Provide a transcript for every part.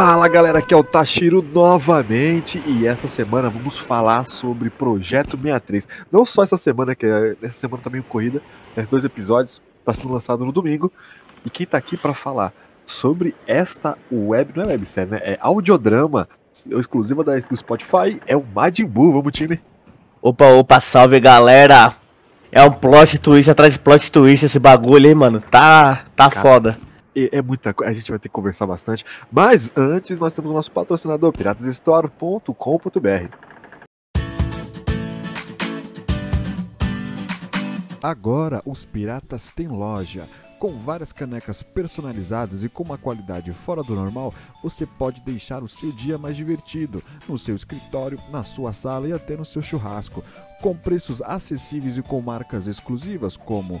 Fala galera, aqui é o Tashiro novamente e essa semana vamos falar sobre Projeto 63. Não só essa semana, que é, essa semana tá meio corrida, né, dois episódios, tá sendo lançado no domingo. E quem tá aqui para falar sobre esta web, não é websérie, né? É audiodrama exclusiva da, do Spotify, é o Majin Buu, vamos time. Opa, opa, salve galera! É um plot twist atrás de plot twist esse bagulho, hein, mano? Tá, tá Cara, foda é muita coisa, a gente vai ter que conversar bastante. Mas antes, nós temos o nosso patrocinador, piratasstore.com.br. Agora os piratas têm loja. Com várias canecas personalizadas e com uma qualidade fora do normal, você pode deixar o seu dia mais divertido, no seu escritório, na sua sala e até no seu churrasco, com preços acessíveis e com marcas exclusivas como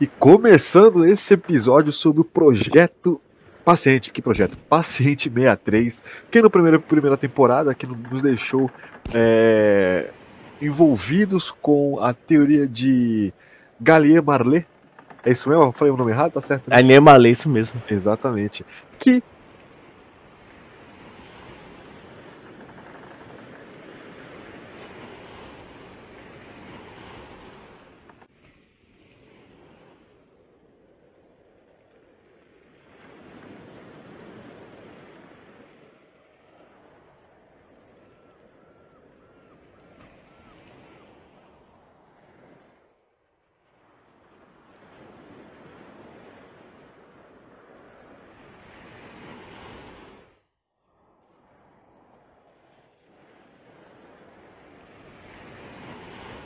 E começando esse episódio sobre o projeto Paciente, que projeto? Paciente 63, que no primeiro primeira temporada que nos deixou é, envolvidos com a teoria de Gallier Marley. É isso mesmo? Eu falei o nome errado, tá certo? Né? Gallier Marley, isso mesmo. Exatamente. Que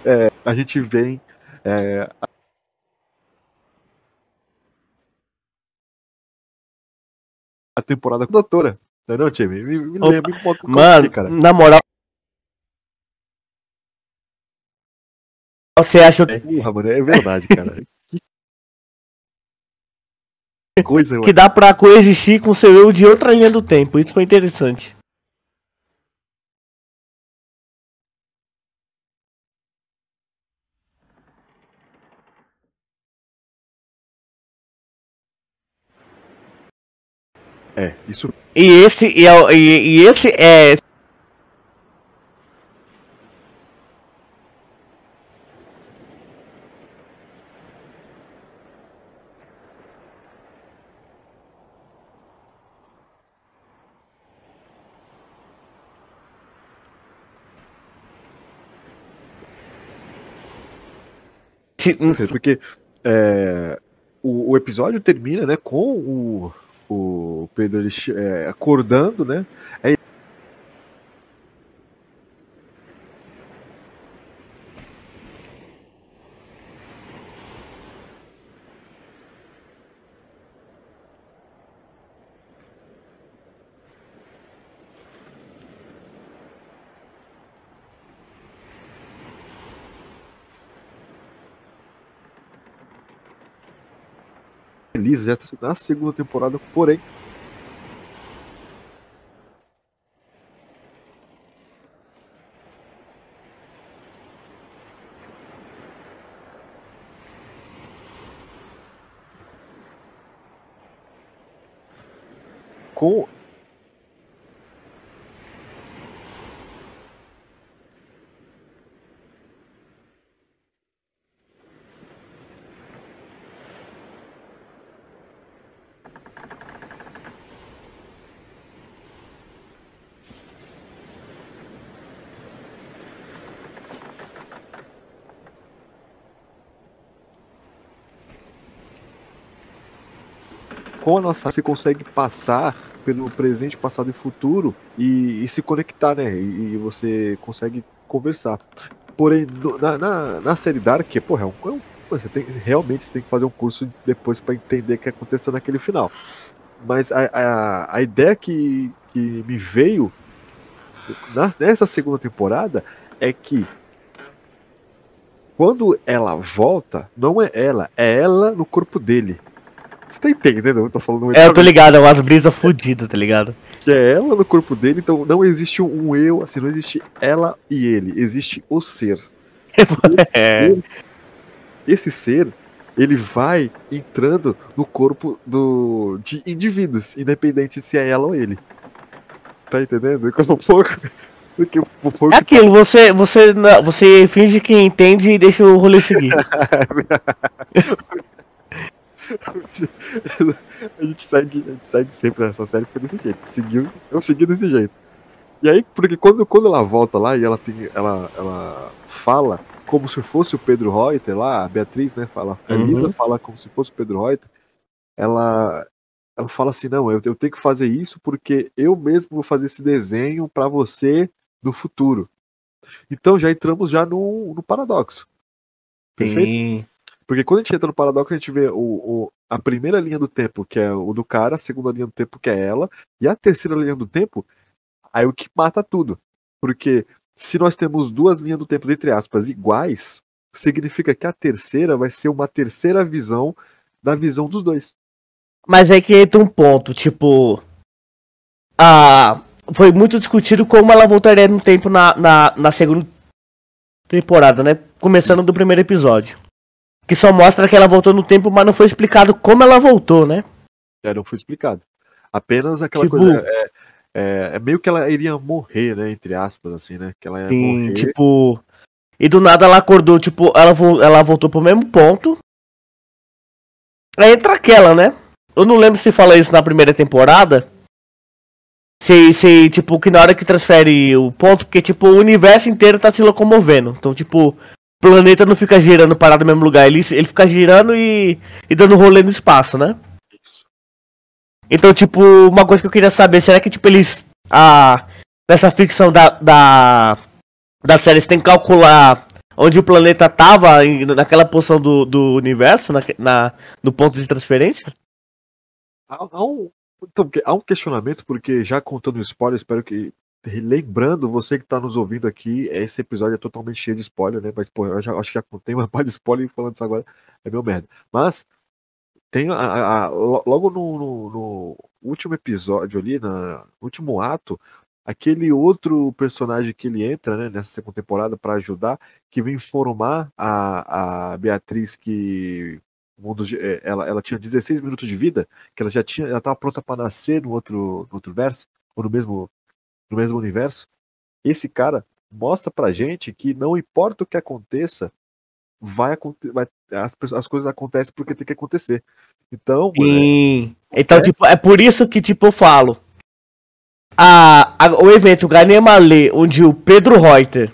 é, a gente vem. É, a temporada com a doutora. Não é não, time? Me, me lembra, me conta Mano, cara. na moral. Você acha. Porra, mano, é verdade, cara. que coisa, Que dá pra coexistir com o seu eu de outra linha do tempo. Isso foi interessante. É, isso. E esse, e, é e, e esse é. Porque é, o, o episódio termina né, com o, o Pedro ele, é, acordando, né? Aí feliz já na segunda temporada, porém com com a nossa você consegue passar pelo presente, passado e futuro e, e se conectar, né? E, e, você consegue conversar. Porém, no, na, na, na, série Dark, porra, é um, é um você tem, realmente você tem que fazer um curso depois para entender o que aconteceu naquele final. Mas a, a, a ideia que, que me veio na, nessa segunda temporada é que quando ela volta, não é ela, é ela no corpo dele. Você tá entendendo? Eu tô falando É, eu tô ligado, é umas brisas fodidas, tá ligado? Que é ela no corpo dele, então não existe um eu, assim, não existe ela e ele, existe o ser. é. ser esse ser, ele vai entrando no corpo do, de indivíduos, independente se é ela ou ele. Tá entendendo? Como pouco. Porque o É aquilo, você, você, você finge que entende e deixa o rolê seguir. a, gente segue, a gente segue sempre essa série foi desse jeito. Seguiu, eu segui desse jeito. E aí, porque quando, quando ela volta lá e ela tem. Ela, ela fala como se fosse o Pedro Reuter lá, a Beatriz, né? Fala, a Elisa uhum. fala como se fosse o Pedro Reuter. Ela, ela fala assim: não, eu, eu tenho que fazer isso porque eu mesmo vou fazer esse desenho para você no futuro. Então já entramos já no, no paradoxo. Perfeito? Sim. Porque quando a gente entra no paradoxo, a gente vê o, o, a primeira linha do tempo, que é o do cara, a segunda linha do tempo, que é ela, e a terceira linha do tempo, aí o que mata tudo. Porque se nós temos duas linhas do tempo, entre aspas, iguais, significa que a terceira vai ser uma terceira visão da visão dos dois. Mas é que entra um ponto, tipo. A, foi muito discutido como ela voltaria no tempo na, na, na segunda temporada, né? Começando do primeiro episódio. Que só mostra que ela voltou no tempo, mas não foi explicado como ela voltou, né? É, não foi explicado. Apenas aquela tipo, coisa. É, é, é, meio que ela iria morrer, né? Entre aspas, assim, né? Que ela ia sim, morrer. tipo. E do nada ela acordou, tipo, ela, ela voltou pro mesmo ponto. Aí entra aquela, né? Eu não lembro se fala isso na primeira temporada. Se, se, tipo, que na hora que transfere o ponto, porque, tipo, o universo inteiro tá se locomovendo. Então, tipo, planeta não fica girando parado no mesmo lugar. Ele, ele fica girando e, e dando rolê no espaço, né? Isso. Então, tipo, uma coisa que eu queria saber, será que, tipo, eles. A, nessa ficção da, da, da série, eles têm que calcular onde o planeta tava naquela posição do, do universo, na, na, no ponto de transferência? Há, há, um, então, há um questionamento, porque já contando spoiler, espero que. Lembrando, você que está nos ouvindo aqui, esse episódio é totalmente cheio de spoiler, né? Mas, pô, eu já, acho que já contei uma parte de spoiler falando isso agora é meu merda. Mas, tem a, a, a logo no, no, no, último episódio ali, no último ato, aquele outro personagem que ele entra né, nessa segunda temporada para ajudar, que vem informar a, a Beatriz que mundo é, ela, ela tinha 16 minutos de vida, que ela já tinha, ela estava pronta para nascer no outro, no outro verso, ou no mesmo, no mesmo universo. Esse cara mostra pra gente que não importa o que aconteça, vai, vai as, as coisas acontecem porque tem que acontecer. Então, Sim. É, então, é... tipo, é por isso que tipo eu falo. A, a o evento Ganema Lê, onde o Pedro Reuter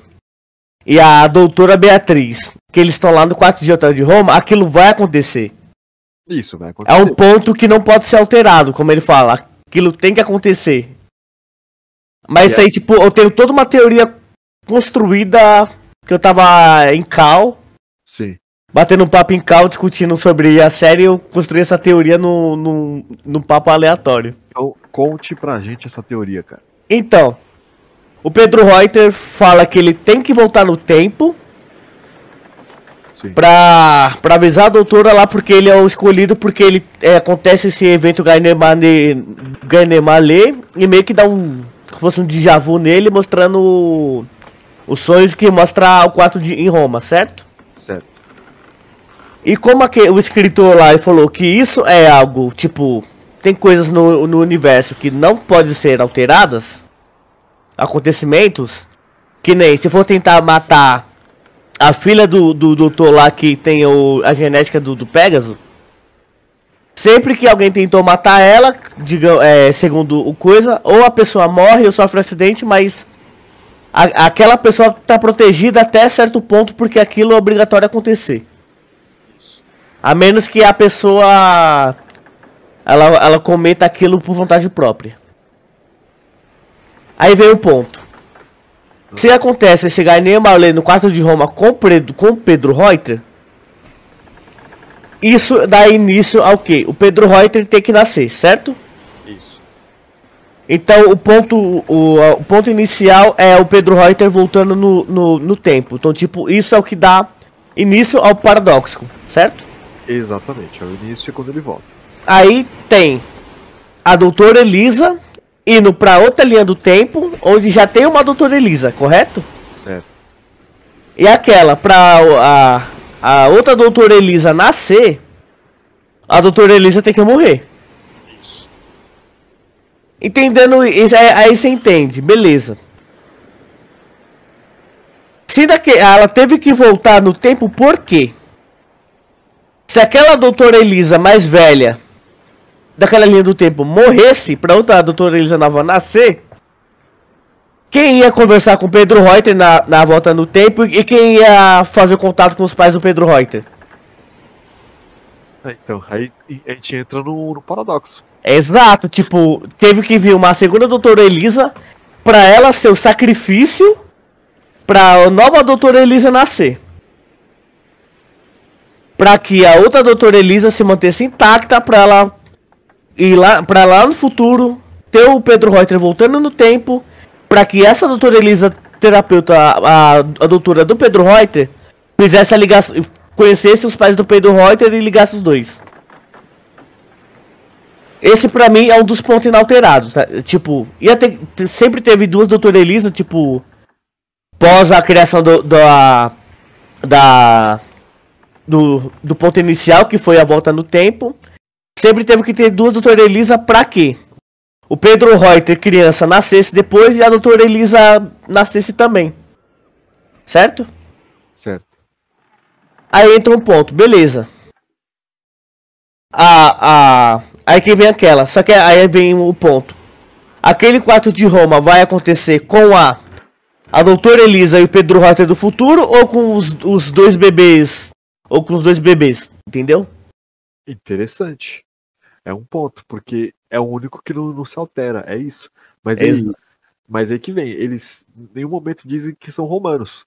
e a doutora Beatriz, que eles estão lá no quarto de hotel de Roma, aquilo vai acontecer. Isso, vai acontecer. É um ponto que não pode ser alterado, como ele fala. Aquilo tem que acontecer. Mas isso aí, tipo, eu tenho toda uma teoria construída que eu tava em cal. Sim. Batendo um papo em cal, discutindo sobre a série, eu construí essa teoria no, no, no papo aleatório. Então, conte pra gente essa teoria, cara. Então, o Pedro Reuter fala que ele tem que voltar no tempo pra, pra avisar a doutora lá porque ele é o escolhido, porque ele é, acontece esse evento Gainemale e meio que dá um. Fosse um déjà vu nele mostrando os sonhos que mostra o quarto de, em Roma, certo? Certo. E como aqui, o escritor lá falou que isso é algo, tipo, tem coisas no, no universo que não podem ser alteradas, acontecimentos, que nem se for tentar matar a filha do, do doutor lá que tem o, a genética do, do Pegasus, sempre que alguém tentou matar ela, é, segundo o coisa, ou a pessoa morre ou sofre um acidente, mas a, aquela pessoa está protegida até certo ponto porque aquilo é obrigatório acontecer. A menos que a pessoa ela, ela cometa aquilo por vontade própria. Aí vem o ponto. Se acontece esse Gainei Marley no quarto de Roma com Pedro, com Pedro Reuter, isso dá início ao quê? O Pedro Reuter tem que nascer, certo? Isso. Então o ponto, o, o ponto inicial é o Pedro Reuter voltando no, no, no tempo. Então, tipo, isso é o que dá início ao paradoxo, certo? Exatamente, é o início é quando ele volta. Aí tem a doutora Elisa indo pra outra linha do tempo, onde já tem uma doutora Elisa, correto? Certo. E aquela pra a, a outra doutora Elisa nascer, a doutora Elisa tem que morrer. Isso. Entendendo isso, aí, aí você entende, beleza. Se daqui, ela teve que voltar no tempo, por quê? Se aquela doutora Elisa mais velha daquela linha do tempo morresse pra outra doutora Elisa nova nascer, quem ia conversar com o Pedro Reuter na, na volta no tempo e quem ia fazer contato com os pais do Pedro Reuter? É, Então, aí a gente entra no, no paradoxo. Exato, tipo, teve que vir uma segunda doutora Elisa pra ela ser o sacrifício pra nova doutora Elisa nascer. Pra que a outra doutora Elisa se mantesse intacta pra ela ir lá, pra lá no futuro ter o Pedro Reuter voltando no tempo pra que essa doutora Elisa, terapeuta, a, a doutora do Pedro Reuter, fizesse a ligação, conhecesse os pais do Pedro Reuter e ligasse os dois. Esse pra mim é um dos pontos inalterados, tá? Tipo, ia ter, te- sempre teve duas doutora Elisa, tipo, pós a criação do, do a- da do, do ponto inicial, que foi a volta no tempo. Sempre teve que ter duas doutora Elisa pra quê? O Pedro Reuter, criança, nascesse depois e a doutora Elisa nascesse também. Certo? Certo. Aí entra um ponto, beleza. A, a, aí que vem aquela, só que aí vem o ponto. Aquele quarto de Roma vai acontecer com a a doutora Elisa e o Pedro Reuter do futuro ou com os, os dois bebês ou com os dois bebês, entendeu? Interessante. É um ponto, porque é o único que não, não se altera, é isso. Mas aí, Exa- mas aí que vem, eles em nenhum momento dizem que são romanos.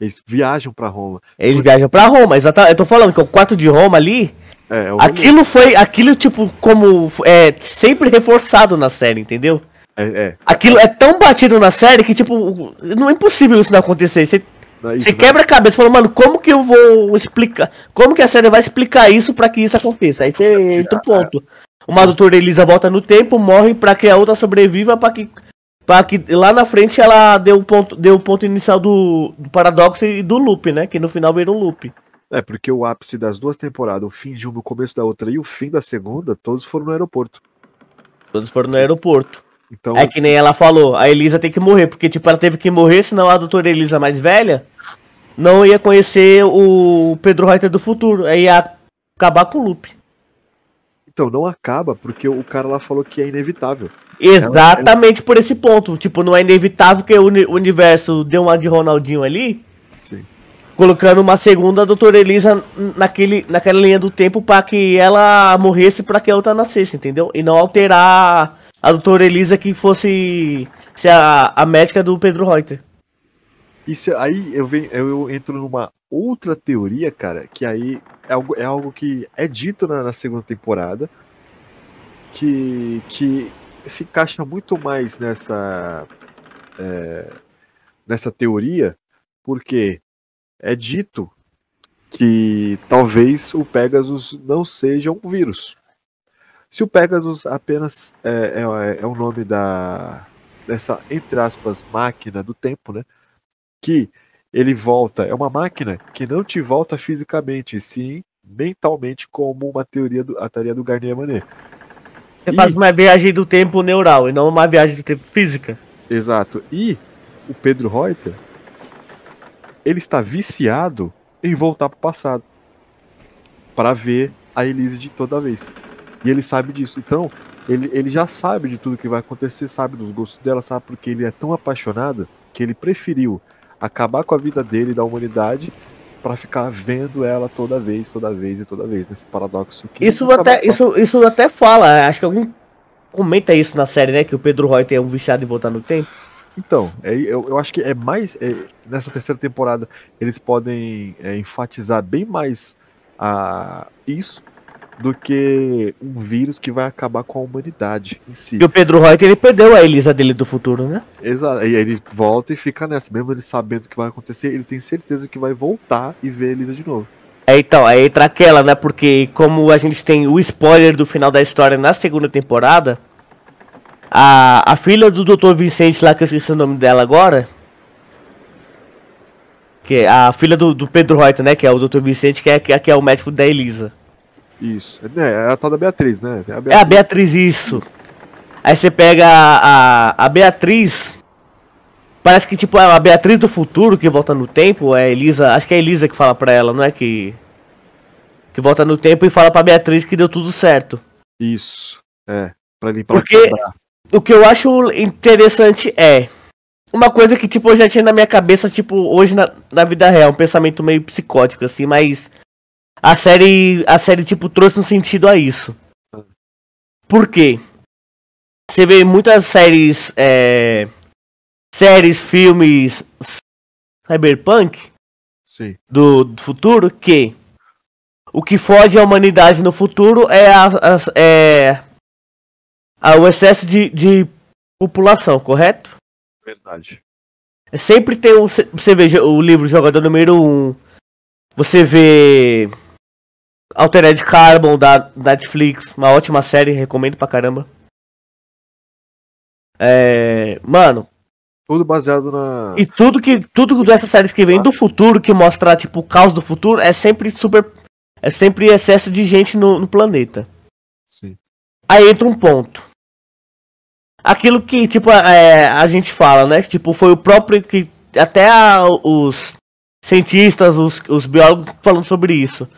Eles viajam pra Roma. Eles viajam pra Roma, exatamente. Eu tô falando que o quarto de Roma ali, É, é aquilo foi, aquilo tipo como é sempre reforçado na série, entendeu? É, é. Aquilo é tão batido na série que tipo, não é impossível isso não acontecer. Você Não é isso, Você né? quebra a cabeça, fala, mano, como que eu vou explicar? Como que a série vai explicar isso pra que isso aconteça? Aí você entra o ponto. Uma doutora Elisa volta no tempo, morre pra que a outra sobreviva pra que, pra que lá na frente ela deu o ponto, deu o ponto inicial do, do paradoxo e do loop, né? Que no final vira um loop. É, porque o ápice das duas temporadas, o fim de uma, o começo da outra e o fim da segunda, todos foram no aeroporto. Todos foram no aeroporto. Então, É que nem ela falou, a Elisa tem que morrer, porque tipo, ela teve que morrer, senão a doutora Elisa mais velha não ia conhecer o Pedro Reuter do futuro. Aí ia acabar com o loop. Então não acaba, porque o cara lá falou que é inevitável. Exatamente por esse ponto. Tipo, não é inevitável que o uni- o universo deu uma de Ronaldinho ali, Sim. colocando uma segunda doutora Elisa naquele, naquela linha do tempo pra que ela morresse pra que a outra nascesse, entendeu? E não alterar a doutora Elisa que fosse ser a, a médica do Pedro Reuter. Se- aí eu, venho, eu entro numa outra teoria, cara, que aí é algo, é algo que é dito na, na segunda temporada, que, que se encaixa muito mais nessa, é, nessa teoria, porque é dito que talvez o Pegasus não seja um vírus. Se o Pegasus apenas é, é, é o nome da dessa, entre aspas, máquina do tempo, né? que ele volta, é uma máquina que não te volta fisicamente, sim mentalmente, como uma teoria do, a teoria do Garnier-Manet. Você Ih. faz uma viagem do tempo neural e não uma viagem do tempo física. Exato. E o Pedro Reuter, ele está viciado em voltar para o passado para ver a Elise de toda vez. E ele sabe disso. Então, ele, ele já sabe de tudo que vai acontecer, sabe dos gostos dela, sabe porque ele é tão apaixonado que ele preferiu acabar com a vida dele e da humanidade para ficar vendo ela toda vez, toda vez e toda vez nesse paradoxo. Que Isso até, isso, isso até fala, acho que alguém comenta isso na série, né? Que o Pedro Reuter é um viciado em voltar no tempo. Então, é, eu, eu acho que é mais. é, nessa terceira temporada, eles podem é, enfatizar bem mais a isso do que um vírus que vai acabar com a humanidade em si. E o Pedro Reuter, ele perdeu a Elisa dele do futuro, né? Exato. E aí ele volta e fica nessa. Mesmo ele sabendo o que vai acontecer, ele tem certeza que vai voltar e ver a Elisa de novo. É, então, aí entra aquela, né? Porque como a gente tem o spoiler do final da história na segunda temporada, a, a filha do Dr. Vicente lá, que eu esqueci o nome dela agora, que é a filha do, do Pedro Reuter, né? Que é o Dr. Vicente, que é, que é, que é o médico da Elisa. Isso. É, é a tal da Beatriz, né? É a Beatriz, é a Beatriz isso. Aí você pega a, a, a Beatriz. Parece que tipo é a Beatriz do futuro que volta no tempo. É a Elisa. Acho que é a Elisa que fala pra ela, não é que. Que volta no tempo e fala pra Beatriz que deu tudo certo. Isso. É. Pra limpar Porque o que eu acho interessante é. Uma coisa que, tipo, eu já tinha na minha cabeça, tipo, hoje na, na vida real, um pensamento meio psicótico, assim, mas a série, a série tipo trouxe um sentido a isso. Por quê? Você vê muitas séries, é, séries, filmes cyberpunk Sim. Do, do futuro que o que foge a humanidade no futuro é, a, a, é a, o excesso de, de população, correto? Verdade. Sempre tem um. Você vê o livro Jogador número 1. Um, você vê Altered Carbon da Netflix, uma ótima série, recomendo pra caramba. É, mano, tudo baseado na E tudo que tudo dessas séries que vem do futuro que mostra tipo o caos do futuro é sempre super é sempre excesso de gente no, no planeta. Sim. Aí entra um ponto. Aquilo que tipo é, a gente fala, né? Tipo foi o próprio que até a, os cientistas, os, os biólogos falando sobre isso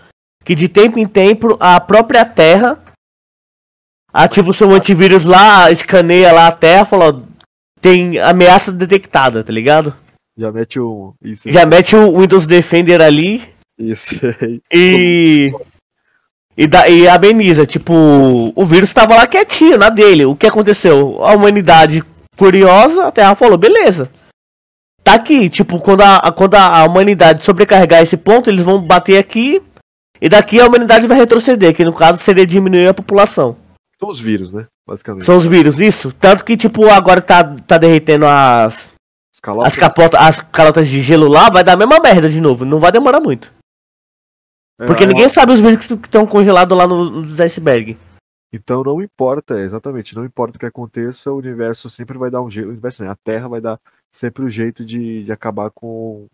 que de tempo em tempo a própria Terra ativa o seu antivírus lá, escaneia lá a Terra, falou, tem ameaça detectada, tá ligado? Já mete o. Isso. Já mete o Windows Defender ali. Isso. E. E, da, e ameniza, tipo, o vírus tava lá quietinho, na dele. O que aconteceu? A humanidade curiosa, a Terra falou, beleza. Tá aqui, tipo, quando a, quando a humanidade sobrecarregar esse ponto, eles vão bater aqui e daqui a humanidade vai retroceder, que no caso seria diminuir a população. São os vírus, né? Basicamente. São os vírus, isso. Tanto que, tipo, agora tá, tá derretendo as. As calotas. As, capotas, as calotas de gelo lá, vai dar a mesma merda de novo. Não vai demorar muito. É, Porque ninguém sabe os vírus que estão congelados lá no, nos iceberg. Então não importa, exatamente, não importa o que aconteça, o universo sempre vai dar um jeito. O universo, né? A Terra vai dar sempre o um jeito de, de acabar com,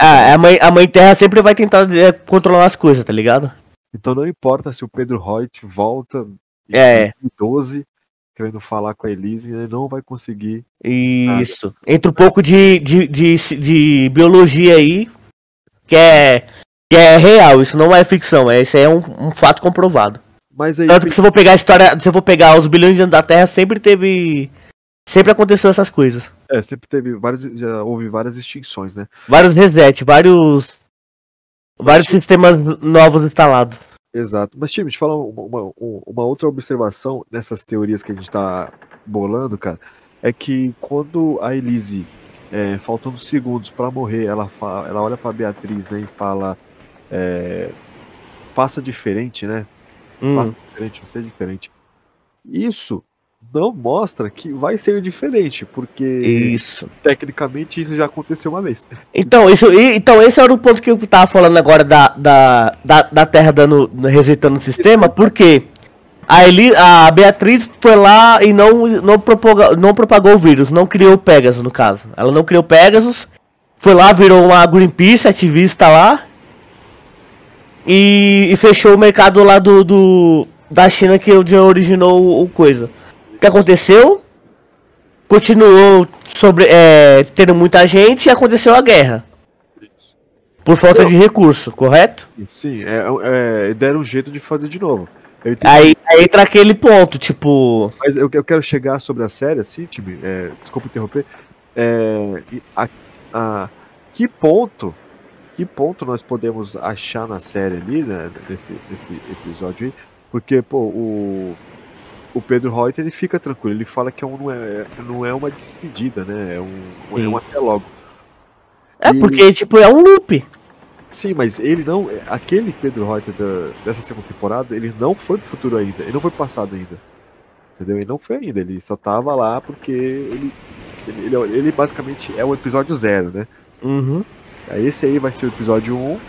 ah, a mãe, a mãe Terra sempre vai tentar é, controlar as coisas, tá ligado? Então não importa se o Pedro Reut volta em é. 2012 querendo falar com a Elise, ele não vai conseguir. Isso. Nada. Entra um pouco de, de, de, de, biologia aí, que é, que é real, isso não é ficção, é, isso é um, um fato comprovado. Mas aí, Tanto que se eu vou pegar a história, se eu vou pegar os bilhões de anos da Terra, sempre teve. Sempre aconteceu essas coisas. É, sempre teve várias. Já houve várias extinções, né? Vários reset, vários. Vários sistemas novos instalados. Exato. Mas, time, te falar uma, uma, uma, outra observação nessas teorias que a gente tá bolando, cara, é que quando a Elise, é, faltando segundos para morrer, ela, fala, ela olha pra Beatriz né, e fala. É, faça diferente, né? Hum. Faça diferente, você é diferente. Isso não mostra que vai ser diferente, porque isso. tecnicamente isso já aconteceu uma vez. Então, isso, então esse era o ponto que eu tava falando agora da, da, da, da Terra dando, resetando o sistema, porque a, Eli, a Beatriz foi lá e não, não, propagou, não propagou o vírus, não criou o Pegasus no caso. Ela não criou o Pegasus, foi lá, virou uma Greenpeace ativista lá e, e fechou o mercado lá do, do da China que originou o coisa. O que aconteceu? Continuou sobre, é, tendo muita gente e aconteceu a guerra. Por falta de recurso, correto? Sim, é, é, deram um jeito de fazer de novo. Aí, aí entra aquele ponto, tipo. Mas eu, eu quero chegar sobre a série, assim, time. É, desculpa interromper. É, a, a, que ponto. Que ponto nós podemos achar na série ali, né? Desse episódio aí? Porque, pô, o, o Pedro Reuter ele fica tranquilo, ele fala que é um, não, é, não é uma despedida, né? É um, é um até logo. É, e... porque, tipo, é um loop. Sim, mas ele não. Aquele Pedro Reuter da, dessa segunda temporada, ele não foi pro futuro ainda. Ele não foi pro passado ainda. Entendeu? Ele não foi ainda. Ele só tava lá porque ele. Ele, ele, ele basicamente é o episódio zero, né? Uhum. Esse aí vai ser o episódio 1.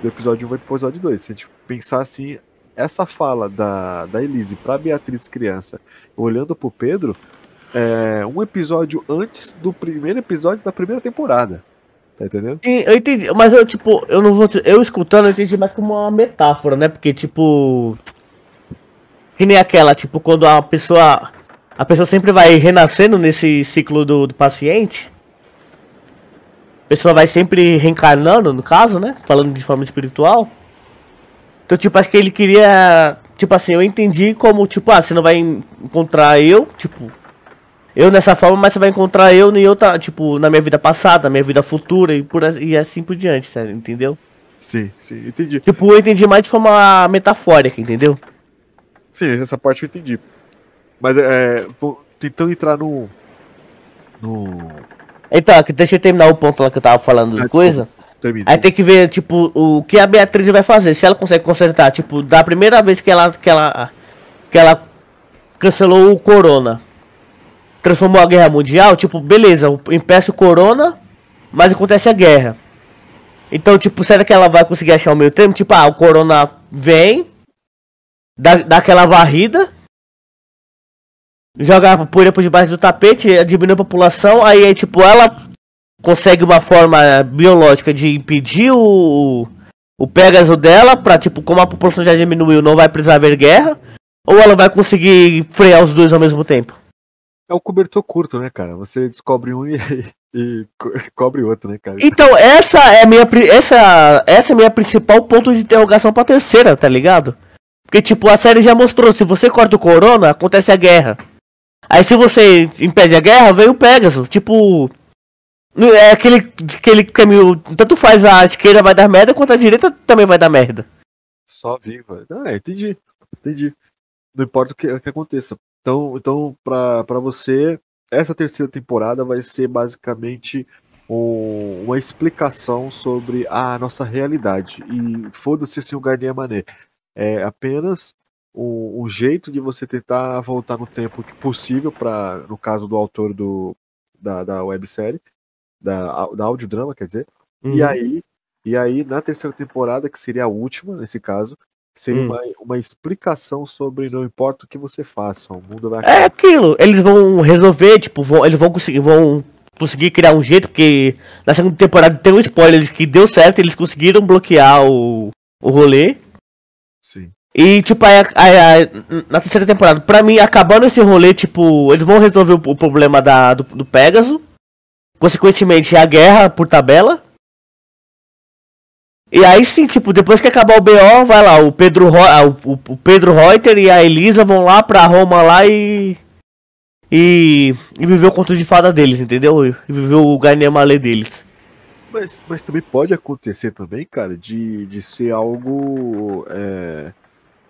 Do episódio 1 vai pro episódio 2. Se a gente pensar assim, essa fala da, da Elise pra Beatriz criança, olhando pro Pedro, é um episódio antes do primeiro episódio da primeira temporada. Tá entendendo? Sim, eu entendi, mas eu, tipo, eu não vou. Eu escutando, eu entendi mais como uma metáfora, né? Porque, tipo. Que nem aquela, tipo, quando a pessoa. A pessoa sempre vai renascendo nesse ciclo do, do paciente. A pessoa vai sempre reencarnando, no caso, né? Falando de forma espiritual. Então, tipo, acho que ele queria. Tipo assim, eu entendi como, tipo, ah, você não vai encontrar eu, tipo, eu nessa forma, mas você vai encontrar eu em outra, tipo, na minha vida passada, na minha vida futura e, por, e assim por diante, sério, entendeu? Sim, sim, entendi. Tipo, eu entendi mais de forma metafórica, entendeu? Sim, essa parte eu entendi. Mas é. Vou tentando entrar no. No. Então, deixa eu terminar o ponto lá que eu tava falando de ah, coisa. Aí tem que ver, tipo, o que a Beatriz vai fazer. Se ela consegue consertar, tipo, da primeira vez que ela. que ela. que ela cancelou o Corona transformou a guerra mundial, tipo, beleza, impeça o corona, mas acontece a guerra. Então, tipo, será que ela vai conseguir achar o meio termo? Tipo, ah, o corona vem, dá, dá aquela varrida, joga a poeira por debaixo do tapete, diminui a população, aí, tipo, ela consegue uma forma biológica de impedir o, o Pegasus dela, pra, tipo, como a população já diminuiu, não vai precisar haver guerra, ou ela vai conseguir frear os dois ao mesmo tempo? É o cobertor curto, né, cara? Você descobre um e, e cobre outro, né, cara? Então, essa é a minha, essa, essa é minha principal ponto de interrogação pra terceira, tá ligado? Porque, tipo, a série já mostrou, se você corta o corona, acontece a guerra. Aí se você impede a guerra, vem o Pegasus. Tipo. É aquele, aquele caminho. Tanto faz a esquerda vai dar merda, quanto a direita também vai dar merda. Só viva. Ah, entendi. Entendi. Não importa o que, o que aconteça. Então, então para você, essa terceira temporada vai ser basicamente um, uma explicação sobre a nossa realidade. E foda-se se o Garnier Mané. É apenas um, um, jeito de você tentar voltar no tempo possível, para no caso do autor do, da, da websérie, da, da audiodrama, quer dizer. Uhum. E aí, e aí, na terceira temporada, que seria a última, nesse caso, Seria hum. uma, uma explicação sobre não importa o que você faça, o mundo vai É aquilo, eles vão resolver, tipo, vão, eles vão conseguir, vão conseguir criar um jeito, porque na segunda temporada tem um spoiler que deu certo, eles conseguiram bloquear o, o rolê. Sim. E, tipo, aí, aí, aí, na terceira temporada, pra mim, acabando esse rolê, tipo, eles vão resolver o, o problema da, do, do Pegasus. Consequentemente, a guerra por tabela. E aí sim, tipo, depois que acabar o BO, vai lá, o Pedro, ah, o, o Pedro Reuter e a Elisa vão lá pra Roma lá e. E, e viver o conto de fada deles, entendeu? E viver o Garnier Malé deles. Mas, mas também pode acontecer também, cara, de, de ser algo. É,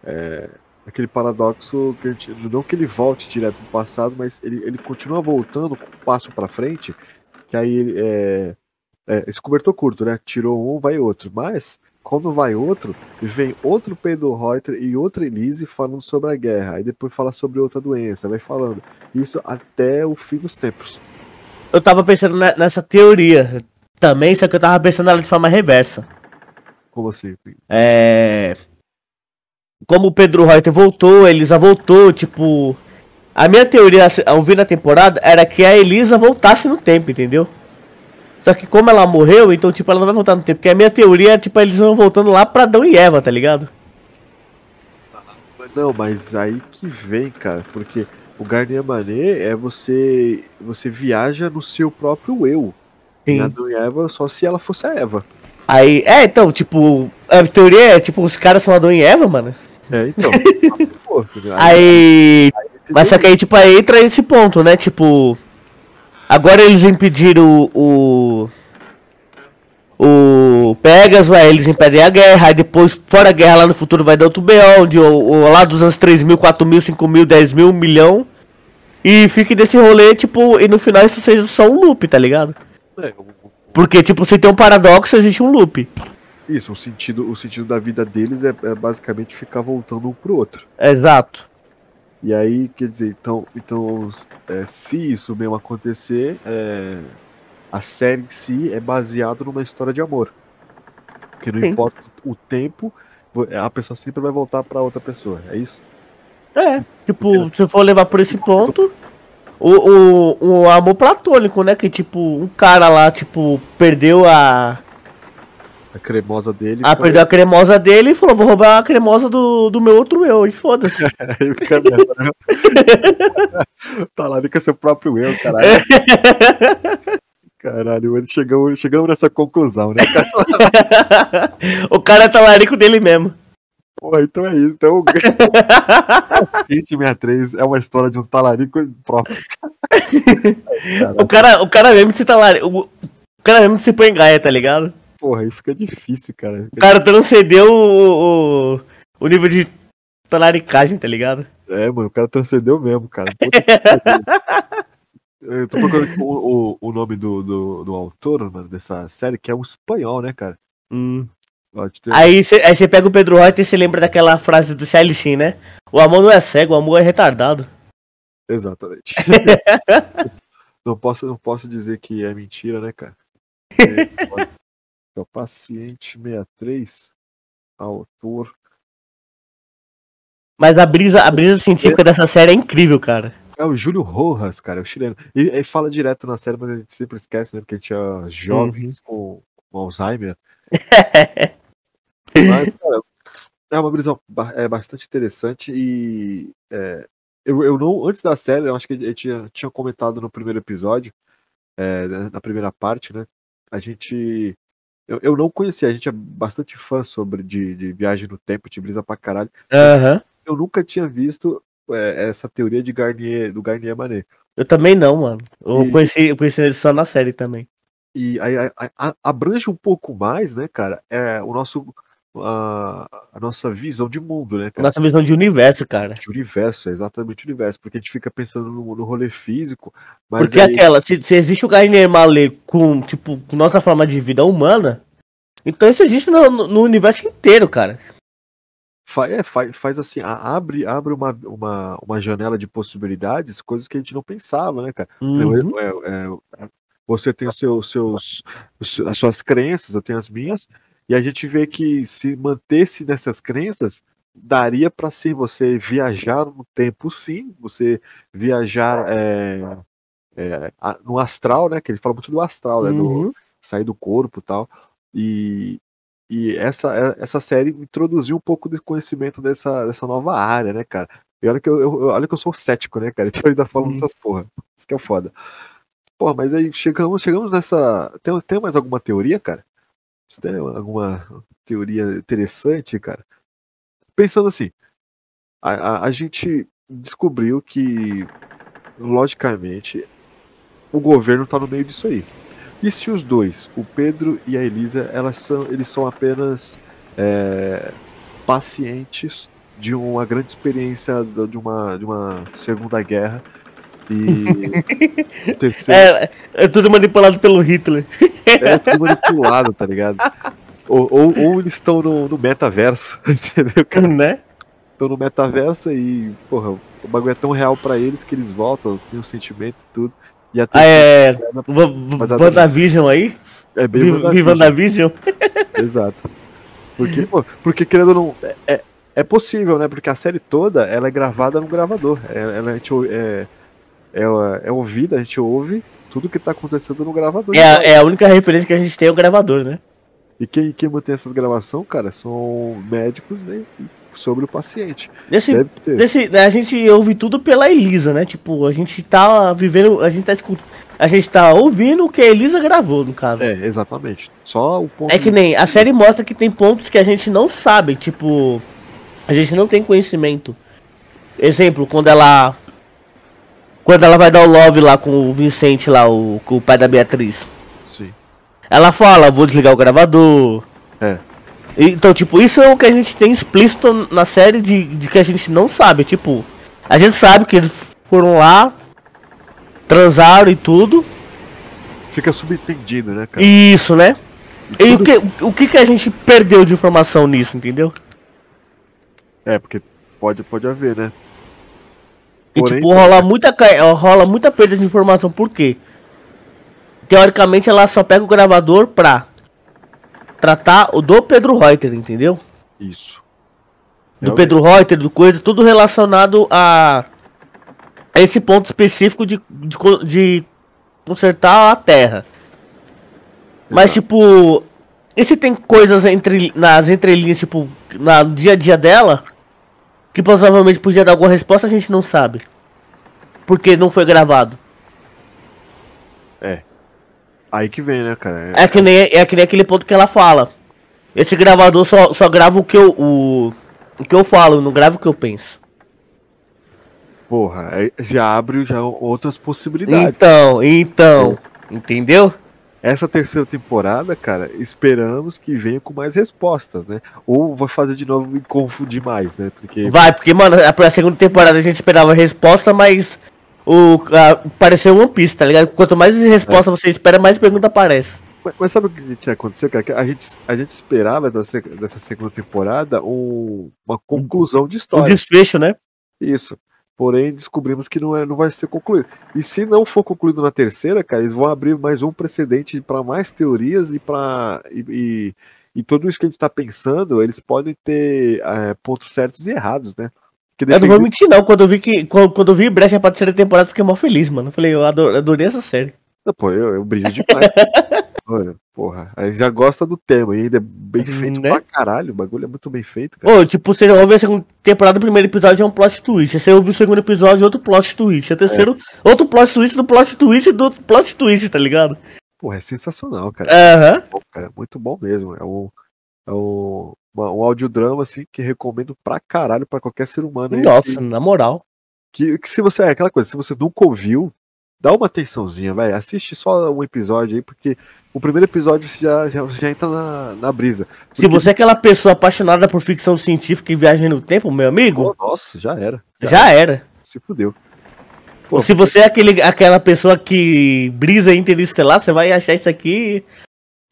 é, aquele paradoxo que gente, não que ele volte direto pro passado, mas ele, ele continua voltando com um passo para frente, que aí é, é, esse cobertor curto, né? Tirou um, vai outro. Mas, quando vai outro, vem outro Pedro Reuter e outra Elise falando sobre a guerra. Aí depois fala sobre outra doença, vai falando. Isso até o fim dos tempos. Eu tava pensando nessa teoria também, só que eu tava pensando ela de forma reversa. Como assim? É. Como o Pedro Reuter voltou, a Elisa voltou, tipo. A minha teoria ao vir na temporada era que a Elisa voltasse no tempo, entendeu? Só que como ela morreu, então, tipo, ela não vai voltar no tempo. Porque a minha teoria é, tipo, eles vão voltando lá pra Adão e Eva, tá ligado? Não, mas aí que vem, cara, porque o Garnier Mané é você você viaja no seu próprio eu. Sim. Adão e Eva só se ela fosse a Eva. Aí, é, então, tipo, a teoria é, tipo, os caras são Adão e Eva, mano. É, então, se for. Aí, aí, mas só que aí, tipo, aí entra esse ponto, né, tipo... Agora eles impediram o. O, o Pegasus, aí eles impedem a guerra, aí depois, fora a guerra lá no futuro, vai dar outro BO, onde o, o, lá dos anos 3 mil, 4 mil, 5 mil, 10 mil, 1 milhão. E fique desse rolê, tipo, e no final isso seja só um loop, tá ligado? É, Porque, tipo, se tem um paradoxo, existe um loop. Isso, o sentido, o sentido da vida deles é, é basicamente ficar voltando um pro outro. Exato. E aí, quer dizer, então, então é, se isso mesmo acontecer, é, a série em si é baseada numa história de amor. Porque não Sim. importa o tempo, a pessoa sempre vai voltar pra outra pessoa, é isso? É, tipo, se for levar por esse ponto, o, o, o amor platônico, né? Que tipo, um cara lá, tipo, perdeu a. A cremosa dele. Ah, perdeu a cremosa dele e falou, vou roubar a cremosa do, do meu outro eu, e foda-se. Aí fica nessa, né? tá lá, fica seu próprio eu, caralho. Caralho, eles chegamos, chegamos nessa conclusão, né, o cara é talarico dele mesmo. Porra, então é isso. Então, Cacete 63 é uma história de um talarico próprio. O cara, o cara mesmo se talarico. O cara mesmo se põe em gaia, tá ligado? Porra, aí fica difícil, cara. O cara transcendeu o, o, o nível de talaricagem, tá ligado? É, mano, o cara transcendeu mesmo, cara. Eu tô procurando aqui o, o, o nome do, do, do autor, mano, dessa série, que é um espanhol, né, cara? Hum. Aí você pega o Pedro Reuter e você lembra daquela frase do Charlie Sheen, né? O amor não é cego, o amor é retardado. Exatamente. não, posso, não posso dizer que é mentira, né, cara? Olha, é o paciente 63, autor. Mas a brisa, a brisa científica dessa série é incrível, cara. É o Júlio Rojas, cara, é o chileno. E ele fala direto na série, mas a gente sempre esquece, né? Porque a gente é jovens com, com Alzheimer. Mas, cara, é uma brisa é, bastante interessante e é, eu, eu não, antes da série, eu acho que a gente tinha, tinha comentado no primeiro episódio, é, na primeira parte, né? A gente. Eu, eu não conhecia, a gente é bastante fã sobre de, de viagem no tempo, de brisa pra caralho. Aham. Eu nunca tinha visto é, essa teoria de Garnier, do Garnier Manet. Eu também não, mano. Eu E- conheci, eu conheci ele só na série também. E aí a- a- a- abrange um pouco mais, né, cara? É o nosso. A, a nossa visão de mundo, né, cara? Nossa visão de universo, cara. de universo, é exatamente o universo, porque a gente fica pensando no, no rolê físico, mas Porque aí, aquela, se, se existe o Garnier Mallet com, tipo, com nossa forma de vida humana, então isso existe no, no- universo inteiro, cara. fa- é, fa- faz assim, abre, abre uma, uma, uma janela de possibilidades, coisas que a gente não pensava, né, cara? Uhum. É, é, é, você tem os seus, seus- as suas crenças, eu tenho as minhas, e a gente vê que se mantesse nessas crenças, daria para ser você viajar no tempo, sim, você viajar é, é, no astral, né? Que ele fala muito do astral, né? Do, Uhum. sair do corpo e tal. E, e essa, é- essa série introduziu um pouco de conhecimento dessa, dessa nova área, né, cara? E olha que eu, eu- olha que eu sou cético, né, cara? Então eu ainda falo Uhum. dessas porra. Isso que é foda. Porra, mas aí chegamos, chegamos nessa. Tem, tem mais alguma teoria, cara? Você tem alguma teoria interessante, cara? Pensando assim, a, a, a gente descobriu que, logicamente, o governo tá no meio disso aí. E se os dois, o Pedro e a Elisa, elas são, eles são apenas é, pacientes de uma grande experiência de uma, de uma segunda guerra e terceiro É, é tudo manipulado pelo Hitler. é tudo manipulado, tá ligado? Ou, ou, ou eles estão no, no metaverso, entendeu? cara? né? Estão no metaverso e, porra, o bagulho é tão real pra eles que eles voltam, tem os sentimentos e tudo. E até Ah, é. WandaVision aí? é bem Vi WandaVision. Exato. Porque, pô, porque querendo ou não. É, é, é possível, né? Porque a série toda ela é gravada no gravador. É, ela, a gente, ou- é, é, é ouvida, a gente ouve tudo que tá acontecendo no gravador. É, a- é a única referência que a gente tem é o gravador, né? E quem, quem mantém essas gravações, cara, são médicos né, sobre o paciente. Ter. nesse, né, a gente ouve tudo pela Elisa, né? Tipo, a gente tá vivendo. A gente tá escutando. A gente tá ouvindo o que a Elisa gravou, no caso. É, exatamente. Só o ponto. É que nem a série mostra que tem pontos que a gente não sabe, tipo, a gente não tem conhecimento. Exemplo, quando ela quando ela vai dar o love lá com o Vicente lá, o, com o pai da Beatriz. Sim. Ela fala, vou desligar o gravador. É. Então, tipo, isso é o que a gente tem explícito na série de, de que a gente não sabe, tipo, a gente sabe que eles foram lá, transaram e tudo. Fica subentendido, né, cara? Isso, né? E o que, o que que a gente perdeu de informação nisso, entendeu? É, porque pode, pode haver, né? E Porém, tipo, rola muita, ca- rola muita perda de informação, por quê? Teoricamente ela só pega o gravador pra tratar o do Pedro Reuter, entendeu? Isso. Do Realmente. Pedro Reuter, do coisa, tudo relacionado a, a esse ponto específico de, de, de consertar a terra. Mas Exato. tipo, e se tem coisas entre, nas entrelinhas, tipo, no dia a dia dela, que provavelmente podia dar alguma resposta, a gente não sabe. Porque não foi gravado. Aí que vem, né, cara? É que nem, é que nem aquele ponto que ela fala. Esse gravador só, só grava o que eu, o, o que eu falo, não grava o que eu penso. Porra, aí já abre já outras possibilidades. Então, então, entendeu? Essa terceira temporada, cara, esperamos que venha com mais respostas, né? Ou vai fazer de novo me confundir mais, né? Porque Vai, porque, mano, a- segunda temporada a gente esperava resposta, mas o a, pareceu One Piece, tá ligado? Quanto mais resposta você espera, mais pergunta aparece. Mas, mas sabe o que tinha acontecido, cara? Que a gente, a gente esperava dessa, dessa segunda temporada um- uma conclusão de história. desfecho, né? Isso. Porém, descobrimos que não, é, não vai ser concluído. E se não for concluído na terceira, cara, eles vão abrir mais um precedente para mais teorias e para. E, e, e tudo isso que a gente está pensando, eles podem ter é, pontos certos e errados, né? Porque Eu não vou depende- mentir, não. Quando eu vi que. Quando, quando eu vi Brecha pra terceira temporada, eu fiquei mó feliz, mano. Eu falei, eu adorei essa série. Não, Pô, eu, eu briso demais. Olha, porra, aí já gosta do tema e ainda é bem feito Né? pra caralho. O bagulho é muito bem feito, cara. Ô, tipo, você ouve a segunda temporada, o primeiro episódio é um plot twist. Você ouve o segundo episódio, outro plot twist. O terceiro, outro plot twist do plot twist do plot twist, tá ligado? Porra, é sensacional, cara. Aham. bom, cara. Muito bom mesmo. É um, é um, uma- um audiodrama, assim, que recomendo pra caralho pra qualquer ser humano. aí Nossa, na moral. Que, que se você. É aquela coisa, se você nunca ouviu, dá uma atençãozinha, velho. Assiste só um episódio aí, porque o primeiro episódio você já, já, já entra na, na brisa. Se Porque- você é aquela pessoa apaixonada por ficção científica e viagem no tempo, meu amigo, Oh, nossa, já era. já era. Se fudeu. Pô, Se você é aquele, aquela pessoa que brisa interestelar, você vai achar isso aqui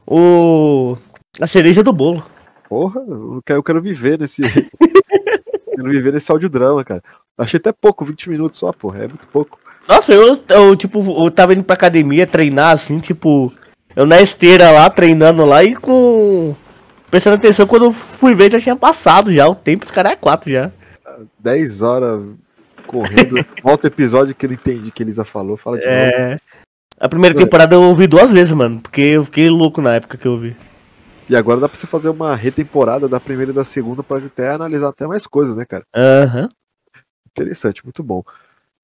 o a cereja do bolo. Porra, eu quero, eu quero viver nesse. quero viver nesse audiodrama, cara. Achei até pouco, 20 minutos só, porra. É muito pouco. Nossa, eu, eu tipo, eu tava indo pra academia treinar assim, tipo, eu na esteira lá, treinando lá e com. Prestando atenção, quando eu fui ver já tinha passado já, o tempo, os caras é 4 já. 10 horas correndo. Volta episódio que eu entendi que Elisa falou. Fala de novo. É. A primeira temporada eu ouvi duas vezes, mano, porque eu fiquei louco na época que eu ouvi. E agora dá pra você fazer uma retemporada da primeira e da segunda pra até analisar até mais coisas, né, cara? Aham. Interessante, muito bom.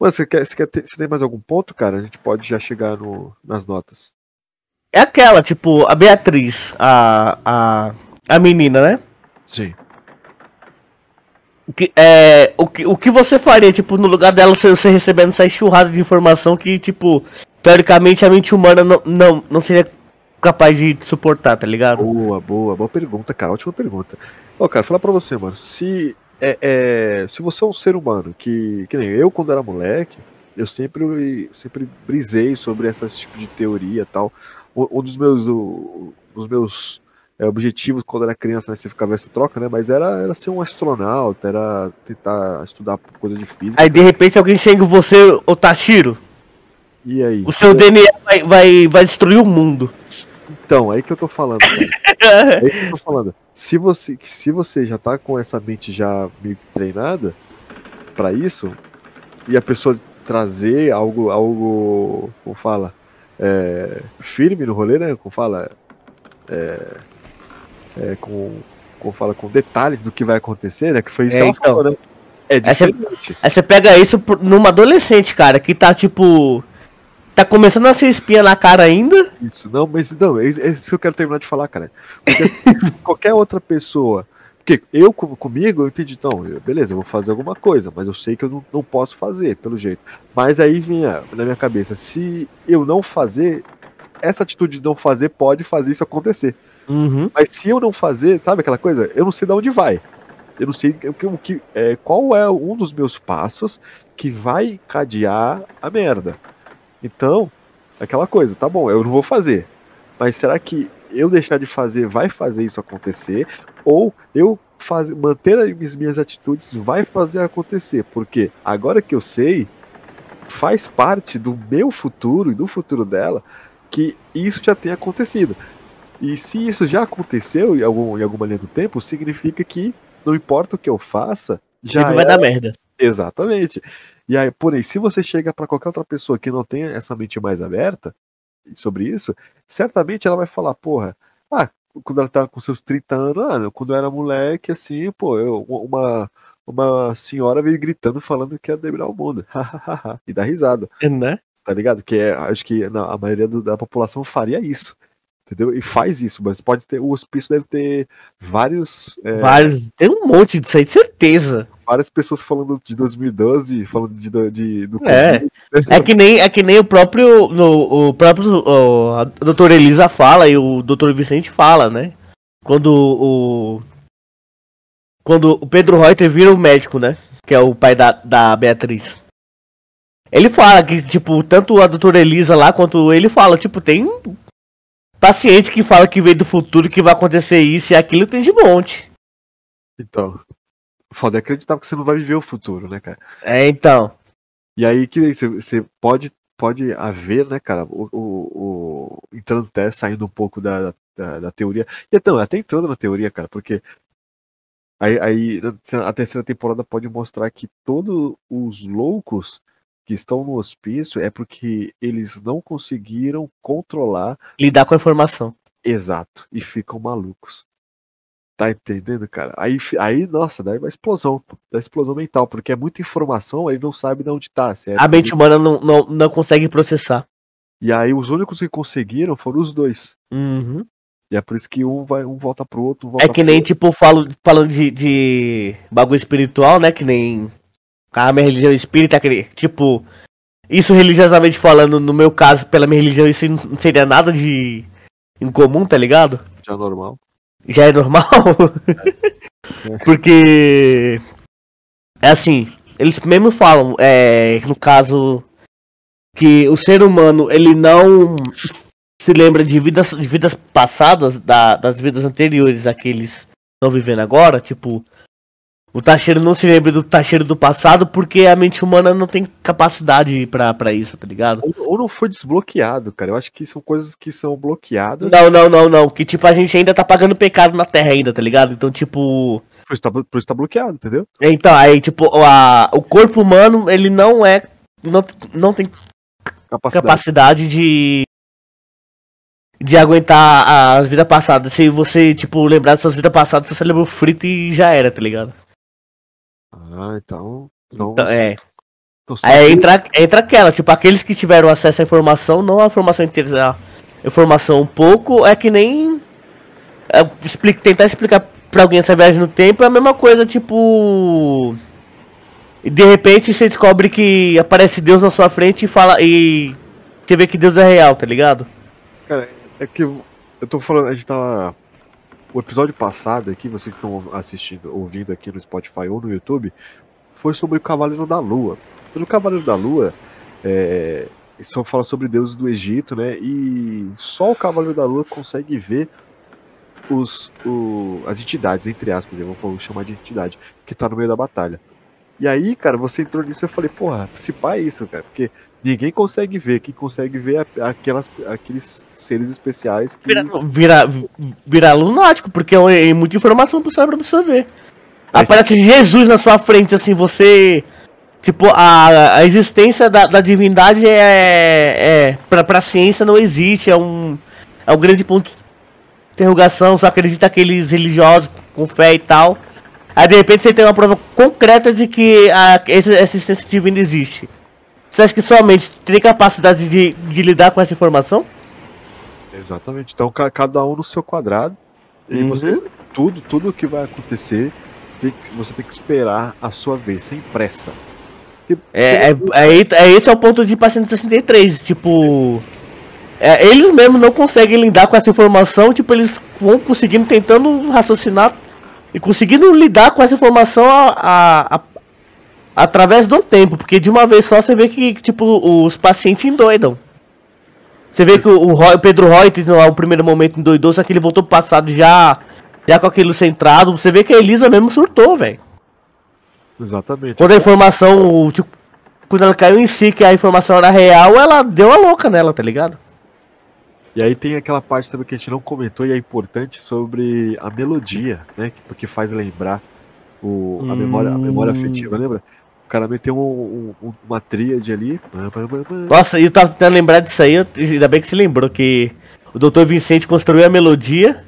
Mano, você, quer, você, quer ter, você tem mais algum ponto, cara? A gente pode já chegar no, nas notas. É aquela, tipo, a Beatriz, a. a. a menina, né? Sim. O que, é, o, que, o que você faria, tipo, no lugar dela, você, você recebendo essa enxurrada de informação que, tipo, teoricamente a mente humana não, não, não seria capaz de suportar, tá ligado? Boa, boa, boa pergunta, cara. Ótima pergunta. Ó, cara, falar pra você, mano. Se, é, é, se você é um ser humano que. Que nem eu, quando era moleque, eu sempre, sempre brisei sobre esse tipo de teoria e tal. Um, dos meus. Um, dos meus é, objetivos quando era criança, né? Você ficava essa troca, né? Mas era, era ser um astronauta, era tentar estudar coisa de física. Aí de repente alguém chega você, ô Tashiro, E aí? o seu DNA vai, vai, vai destruir o mundo. Então, aí que eu tô falando, cara. É isso que eu tô falando. Se você, se você já tá com essa mente já meio treinada pra isso, e a pessoa trazer algo, algo, como fala, é, firme no rolê, né? Como fala, é, é, com, como fala, com detalhes do que vai acontecer, né? Que foi isso É, que ela então. falou, né? É diferente. Aí você pega isso numa adolescente, cara, que tá tipo. Tá começando a ser espinha na cara ainda. Isso, não, mas não, é isso é isso que eu quero terminar de falar, cara. Porque assim, qualquer outra pessoa. Porque eu, com- comigo, eu entendi, então, beleza, eu vou fazer alguma coisa, mas eu sei que eu não, não posso fazer, pelo jeito. Mas aí vinha na minha cabeça, se eu não fazer, essa atitude de não fazer pode fazer isso acontecer. Uhum. Mas se eu não fazer, sabe aquela coisa? Eu não sei de onde vai. Eu não sei o que, o que, é, qual é um dos meus passos que vai cadear a merda. Então, aquela coisa, tá bom, eu não vou fazer. Mas será que eu deixar de fazer vai fazer isso acontecer, ou eu fazer, manter as minhas atitudes vai fazer acontecer. Porque agora que eu sei, faz parte do meu futuro e do futuro dela que isso já tenha acontecido. E se isso já aconteceu em, algum, em alguma linha do tempo, significa que não importa o que eu faça, já vai dar merda. Exatamente. E aí, porém, se você chega para qualquer outra pessoa que não tenha essa mente mais aberta sobre isso, certamente ela vai falar, porra, ah, quando ela tá com seus 30 anos, ah, quando eu era moleque, assim, pô, eu, uma, uma senhora veio gritando falando que ia dominar o mundo. e dá risada. É, né? Tá ligado? Que é, acho que a maioria da população faria isso. Entendeu? E faz isso, mas pode ter. O hospício deve ter vários. É, vários. Tem um monte disso aí, de certeza. Várias pessoas falando de 2012, falando de, de do é. é que nem É que nem o próprio. No, o próprio. O, a doutora Elisa fala e o doutor Vicente fala, né? Quando o. Quando o Pedro Reuter vira o médico, né? Que é o pai da, da Beatriz. Ele fala que, tipo, tanto a doutora Elisa lá quanto ele fala, tipo, tem paciente que fala que veio do futuro que vai acontecer isso e aquilo tem de monte. Então. Foda é acreditar que você não vai viver o futuro, né, cara? É, então. E aí que você pode, pode haver, né, cara, o, o, o entrando até saindo um pouco da, da, da, teoria. E então, até entrando na teoria, cara, porque aí, aí a terceira temporada pode mostrar que todos os loucos que estão no hospício é porque eles não conseguiram controlar. Lidar com a informação. Exato. E ficam malucos. Tá entendendo, cara? Aí, aí nossa, daí uma explosão. Da explosão mental, porque é muita informação, aí não sabe de onde tá. É a mente humana não, não, não consegue processar. E aí os únicos que conseguiram foram os dois. Uhum. E é por isso que um vai um volta pro outro. Um é que nem, outro. tipo, falo, falando de, de bagulho espiritual, né? Que nem a minha religião espírita, tipo, isso religiosamente falando, no meu caso, pela minha religião, isso não seria nada de incomum, tá ligado? Já é normal. Já é normal? Porque. É assim, eles mesmo falam, é, no caso, que o ser humano, ele não se lembra de vidas, de vidas passadas, da, das vidas anteriores àqueles estão vivendo agora, tipo, o Tacheiro não se lembra do Tacheiro do passado porque a mente humana não tem capacidade para isso, tá ligado? Ou, ou, não foi desbloqueado, cara. Eu acho que são coisas que são bloqueadas. Não, não, não, não. Que tipo, a gente ainda tá pagando pecado na Terra ainda, tá ligado? Então, tipo. Por isso tá, por isso tá bloqueado, entendeu? Então, aí, tipo, a, o corpo humano, ele não é. Não, não tem capacidade, capacidade de de aguentar as vidas passadas. Se você, tipo, lembrar das suas vidas passadas, você lembrou frito e já era, tá ligado? Ah, então. então, então é. Aí entra, entra aquela, tipo, aqueles que tiveram acesso à informação, não a informação inteira, a informação um pouco, é que nem. É, explica, tentar explicar pra alguém essa viagem no tempo é a mesma coisa, tipo. De repente você descobre que aparece Deus na sua frente e fala. E você vê que Deus é real, tá ligado? Cara, é que eu tô falando, a gente tava o episódio passado aqui, vocês que estão assistindo, ouvindo aqui no Spotify ou no YouTube, foi sobre o Cavaleiro da Lua. No Cavaleiro da Lua, é, só fala sobre deuses do Egito, né? E só o Cavaleiro da Lua consegue ver os, o, as entidades, entre aspas, eu vou chamar de entidade, que tá no meio da batalha. E aí, cara, você entrou nisso e eu falei, porra, se pá é isso, cara, porque ninguém consegue ver, quem consegue ver é aquelas, aqueles seres especiais que. Vira, vira, vira lunático, porque é muita informação pro cérebro absorver. Aparece Jesus na sua frente, assim, você. Tipo, a, a existência da, da divindade é. é pra, pra ciência não existe, é um. É um grande ponto de interrogação, só acredita aqueles religiosos com fé e tal. Aí de repente você tem uma prova concreta de que a, essa existência divina existe. Você acha que somente tem capacidade de, de lidar com essa informação? Exatamente. Então cada um no seu quadrado. E uhum. você. Tudo, tudo que vai acontecer, tem que, você tem que esperar a sua vez, sem pressa. É, é, é, é, esse é o ponto de paciente 63, tipo. É, eles mesmos não conseguem lidar com essa informação, tipo, eles vão conseguindo tentando raciocinar e conseguindo lidar com essa informação a, a, a, através do tempo, porque de uma vez só você vê que, tipo, os pacientes endoidam. Você vê que o, o, Roy, o Pedro lá o primeiro momento endoidou, só que ele voltou pro passado já, já com aquilo centrado. Você vê que a Elisa mesmo surtou, velho. Exatamente. Quando a informação, tipo, quando ela caiu em si, que a informação era real, ela deu a louca nela, tá ligado? E aí tem aquela parte também que a gente não comentou e é importante sobre a melodia, né? Porque faz lembrar o, a, memória, a memória afetiva, lembra? O cara meteu um, um, uma tríade ali. Nossa, e eu tava tentando lembrar disso aí, ainda bem que se lembrou que o Dr. Vicente construiu a melodia.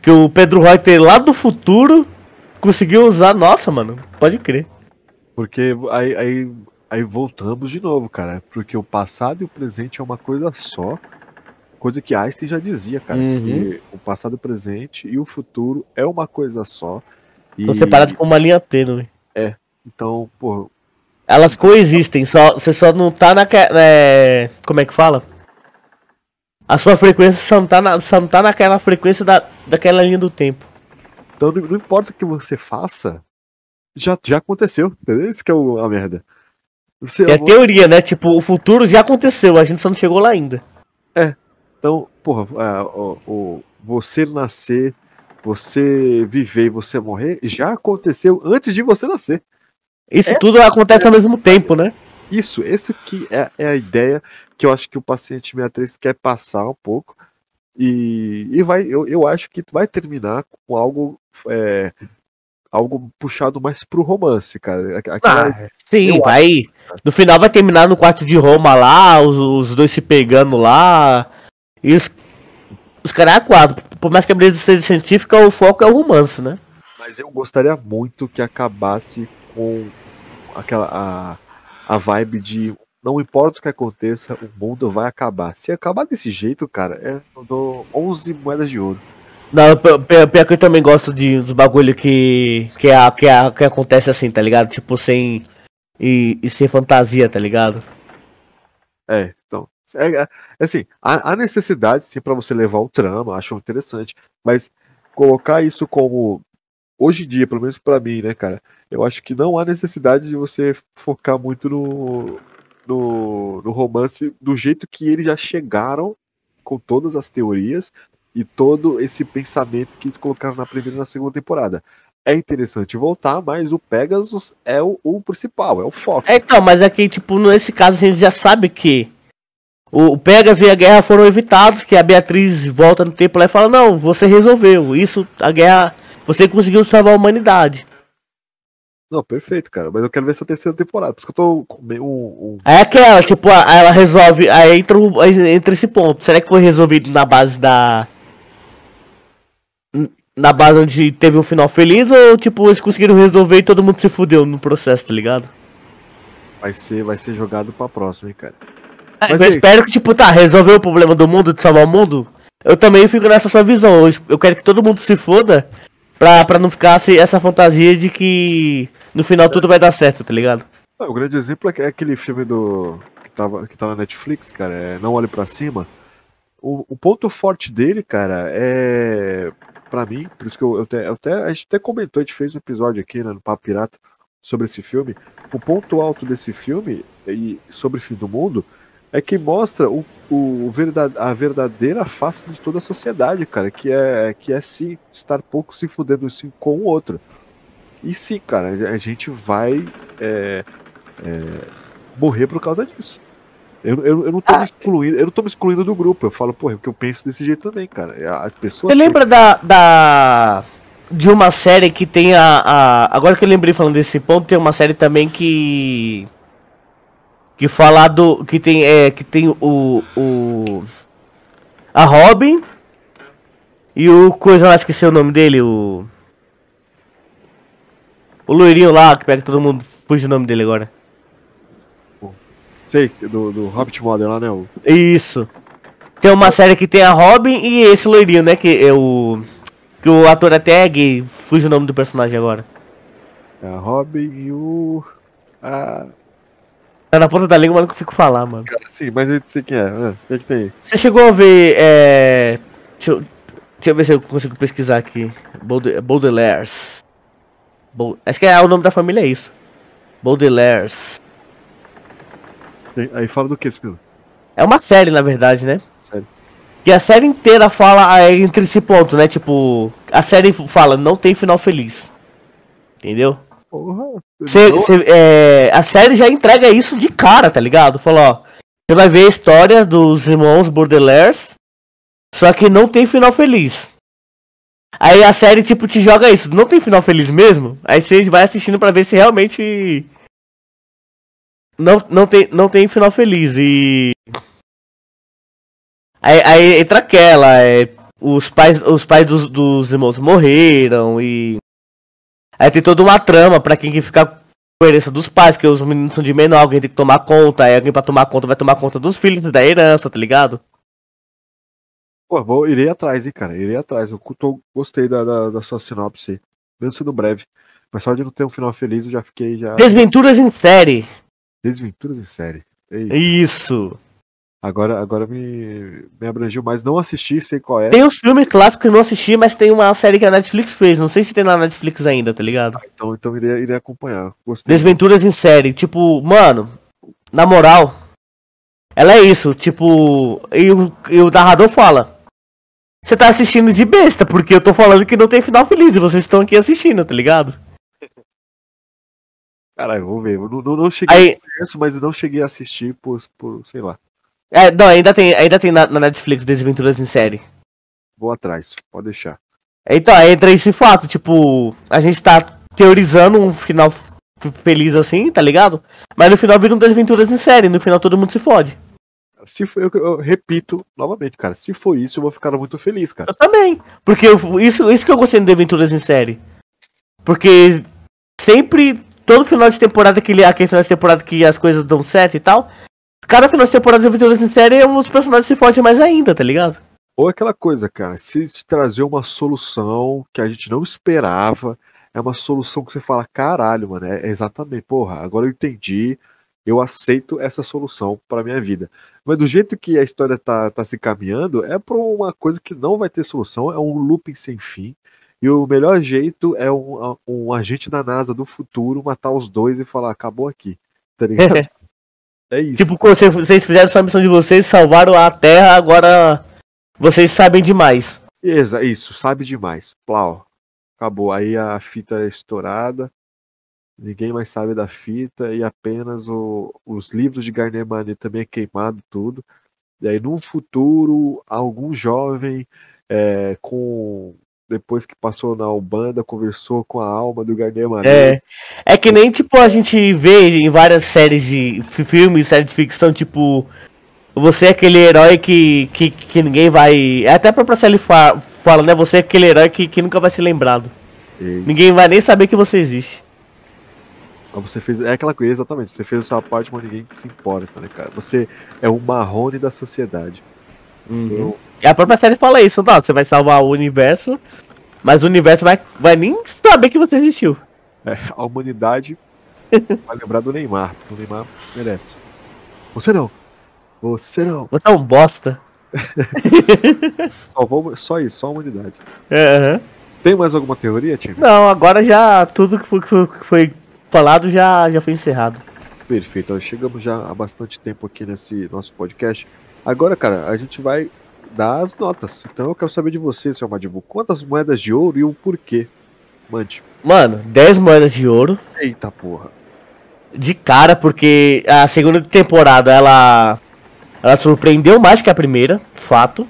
Que o Pedro Reuter lá do futuro conseguiu usar. Nossa, mano, pode crer. Porque aí, aí, aí voltamos de novo, cara. Porque o passado e o presente é uma coisa só. Coisa que Einstein já dizia, cara. Uhum. Que o passado, o presente e o futuro é uma coisa só. Estão e... separados por uma linha tênue. É. Então, pô. Elas coexistem, só, você só não tá na. É, como é que fala? A sua frequência só não tá, na, só não tá naquela frequência da, daquela linha do tempo. Então não, não importa o que você faça, já, já aconteceu, entendeu? Isso que é o, a merda. Você, é a teoria, né? Tipo, o futuro já aconteceu, a gente só não chegou lá ainda. É, então, porra, é, o, o, você nascer, você viver e você morrer já aconteceu antes de você nascer. Isso é, tudo acontece é, ao mesmo tempo, né? Isso, esse que é, é, a ideia que eu acho que o paciente 63 quer passar um pouco. E, e vai, eu, eu acho que vai terminar com algo é, algo puxado mais pro romance, cara. Aquela, ah, sim, vai. Acho. No final vai terminar no quarto de Roma lá, os, os dois se pegando lá. E os, os caras é quadro. Por mais que a beleza seja científica, o foco é o romance, né? Mas eu gostaria muito que acabasse com aquela a, a vibe de não importa o que aconteça, o mundo vai acabar. Se acabar desse jeito, cara, é, eu dou 11 moedas de ouro. Não, pior que eu também gosto de, dos bagulho que, que, é, que, é, que acontece assim, tá ligado? Tipo, sem. E, e sem fantasia, tá ligado? É, então. É, é, assim, a, a necessidade, sim, para você levar o trama, acho interessante. Mas colocar isso como. Hoje em dia, pelo menos para mim, né, cara? Eu acho que não há necessidade de você focar muito no, no, no romance do jeito que eles já chegaram com todas as teorias e todo esse pensamento que eles colocaram na primeira e na segunda temporada. É interessante voltar, mas o Pegasus é o, o principal, é o foco. É, então, mas é que, tipo, nesse caso a gente já sabe que o, o Pegasus e a guerra foram evitados, que a Beatriz volta no tempo lá e fala, não, você resolveu, isso, a guerra, você conseguiu salvar a humanidade. Não, perfeito, cara. Mas eu quero ver essa terceira temporada. Por isso que eu tô meio um... É aquela, tipo, ela resolve. Aí entra, entra esse ponto. Será que foi resolvido na base da na base onde teve um final feliz ou tipo eles conseguiram resolver e todo mundo se fudeu no processo, tá ligado? Vai ser, vai ser jogado pra próxima, hein, cara. É, Mas eu aí... espero que, tipo, tá, resolveu o problema do mundo, de salvar o mundo. Eu também fico nessa sua visão. Eu quero que todo mundo se foda pra, pra não ficar assim, essa fantasia de que no final tudo vai dar certo, tá ligado? O grande exemplo é aquele filme do. que, tava, que tá na Netflix, cara, é Não Olhe para Cima. O, o ponto forte dele, cara, é para mim, por isso que eu, eu, até, eu, até, a gente até comentou, a gente fez um episódio aqui né, no Papo Pirata sobre esse filme. O ponto alto desse filme e sobre o fim do mundo é que mostra o, o verdade, a verdadeira face de toda a sociedade, cara, que é que é sim estar pouco se fudendo sim com o outro. E sim, cara, a gente vai é, é, morrer por causa disso. Eu, eu, eu não tô ah, me excluindo, eu não tô me excluindo do grupo. Eu falo, porra, porque eu penso desse jeito também, cara. É, as pessoas. Você lembra da, da. De uma série que tem a, a. Agora que eu lembrei falando desse ponto, tem uma série também que. Que fala do. Que tem. É, que tem o. o a Robin. E o coisa lá, esqueci o nome dele, o. O loirinho lá, que pega todo mundo. Puxa o nome dele agora. Sei, do, do Hobbit Modern lá, né? O... Isso. Tem uma série que tem a Robin e esse loirinho, né? Que é o. Que o ator até é gay. Fuge o nome do personagem agora. É a Robin e o. A. Tá na ponta da língua, mas não consigo falar, mano. Cara, sim, mas eu sei quem é. Ah, o que, que tem Você chegou a ver. É... Deixa, eu... Deixa eu ver se eu consigo pesquisar aqui. Baudelaires. Acho que é o nome da família é isso. Baudelaires. Aí fala do que filme? É uma série, na verdade, né? Sério. Que a série inteira fala é, entre esse ponto, né? Tipo, a série fala, não tem final feliz. Entendeu? Porra. Cê, cê- é, a série já entrega isso de cara, tá ligado? Falou, ó. Você vai ver a história dos irmãos Bordelaires, só que não tem final feliz. Aí a série, tipo, te joga isso. Não tem final feliz mesmo? Aí você vai assistindo pra ver se realmente. Não, não, tem, não tem final feliz. E. Aí, aí entra aquela. É, os pais, os pais dos, dos irmãos morreram e. Aí tem toda uma trama pra quem que fica com a herança dos pais, porque os meninos são de menor, alguém tem que tomar conta, aí alguém pra tomar conta vai tomar conta dos filhos da herança, tá ligado? Pô, vou, irei atrás, hein, cara. Irei atrás. Eu tô, gostei da, da, da sua sinopse. Mesmo sendo breve. Mas só de não ter um final feliz, eu já fiquei já. Desventuras em série. Desventuras em série. Ei, Isso. Agora agora me, me abrangiu, mas não assisti, sei qual é. Tem os filmes clássicos que eu não assisti, mas tem uma série que a Netflix fez. Não sei se tem na Netflix ainda, tá ligado? Então, então irei, irei acompanhar. Gostei. Desventuras em série. Tipo, mano, na moral, ela é isso. Tipo, e o, e o narrador fala. Você tá assistindo de besta, porque eu tô falando que não tem final feliz e vocês estão aqui assistindo, tá ligado? Caralho, vou ver. Eu não, não, não cheguei Aí, a conheço, mas não cheguei a assistir por, por sei lá. É, não, ainda tem, ainda tem na, na Netflix Desventuras em série. Vou atrás, pode deixar. Então, entra esse fato, tipo, a gente tá teorizando um final feliz assim, tá ligado? Mas no final vira um Desventuras em série, no final todo mundo se fode. Se for, eu, eu repito novamente, cara. Se for isso, eu vou ficar muito feliz, cara. Eu também. Porque eu- isso, isso que eu gostei de Aventuras em série. Porque sempre, todo final de temporada, aquele, aquele final de temporada que as coisas dão certo e tal. Cada final de temporada de Aventuras em série, os personagens se fodem mais ainda, tá ligado? Ou aquela coisa, cara, se trazer uma solução que a gente não esperava, é uma solução que você fala, caralho, mano, é exatamente, porra, agora eu entendi, eu aceito essa solução pra minha vida. Mas do jeito que a história tá, tá se caminhando, é pra uma coisa que não vai ter solução, é um looping sem fim. E o melhor jeito é um, um agente da NASA do futuro matar os dois e falar, acabou aqui. Tá ligado? É isso. Tipo, quando vocês- vocês fizeram sua missão de vocês, salvaram a Terra, agora vocês sabem demais. Exa, isso, sabe demais. Plau. Acabou. Aí a fita é estourada. Ninguém mais sabe da fita e apenas o- os livros de Garnier Manet também é queimado tudo. E aí, num futuro, algum jovem é, com depois que passou na Ubanda conversou com a alma do Manet. É. É que nem, tipo, a gente vê em várias séries de fi- filmes, séries de ficção, tipo. Você é aquele herói que, que, que ninguém vai. é Até a própria série fa- fala, né? Você é aquele herói que, que nunca vai ser lembrado. Isso. Ninguém vai nem saber que você existe. Você fez, é aquela coisa, exatamente. Você fez a sua parte, mas ninguém se importa, né, cara? Você é o marrone da sociedade. Você é o- E a própria série fala isso, não, você vai salvar o universo, mas o universo vai, vai nem saber que você existiu. É, a humanidade vai lembrar do Neymar, porque o Neymar merece. Você não. Você não. Você é um bosta. Só, isso, só a humanidade. Aham. Tem mais alguma teoria, time? Não, agora já tudo que foi, que foi, falado já, já foi encerrado. Perfeito. Chegamos já há bastante tempo aqui nesse nosso podcast. Agora, cara, a gente vai dar as notas. Então eu quero saber de você, seu Madibu. Quantas moedas de ouro e o porquê? Mande. Mano, 10 moedas de ouro. Eita porra. de cara, porque a segunda temporada ela ela surpreendeu mais que a primeira, fato.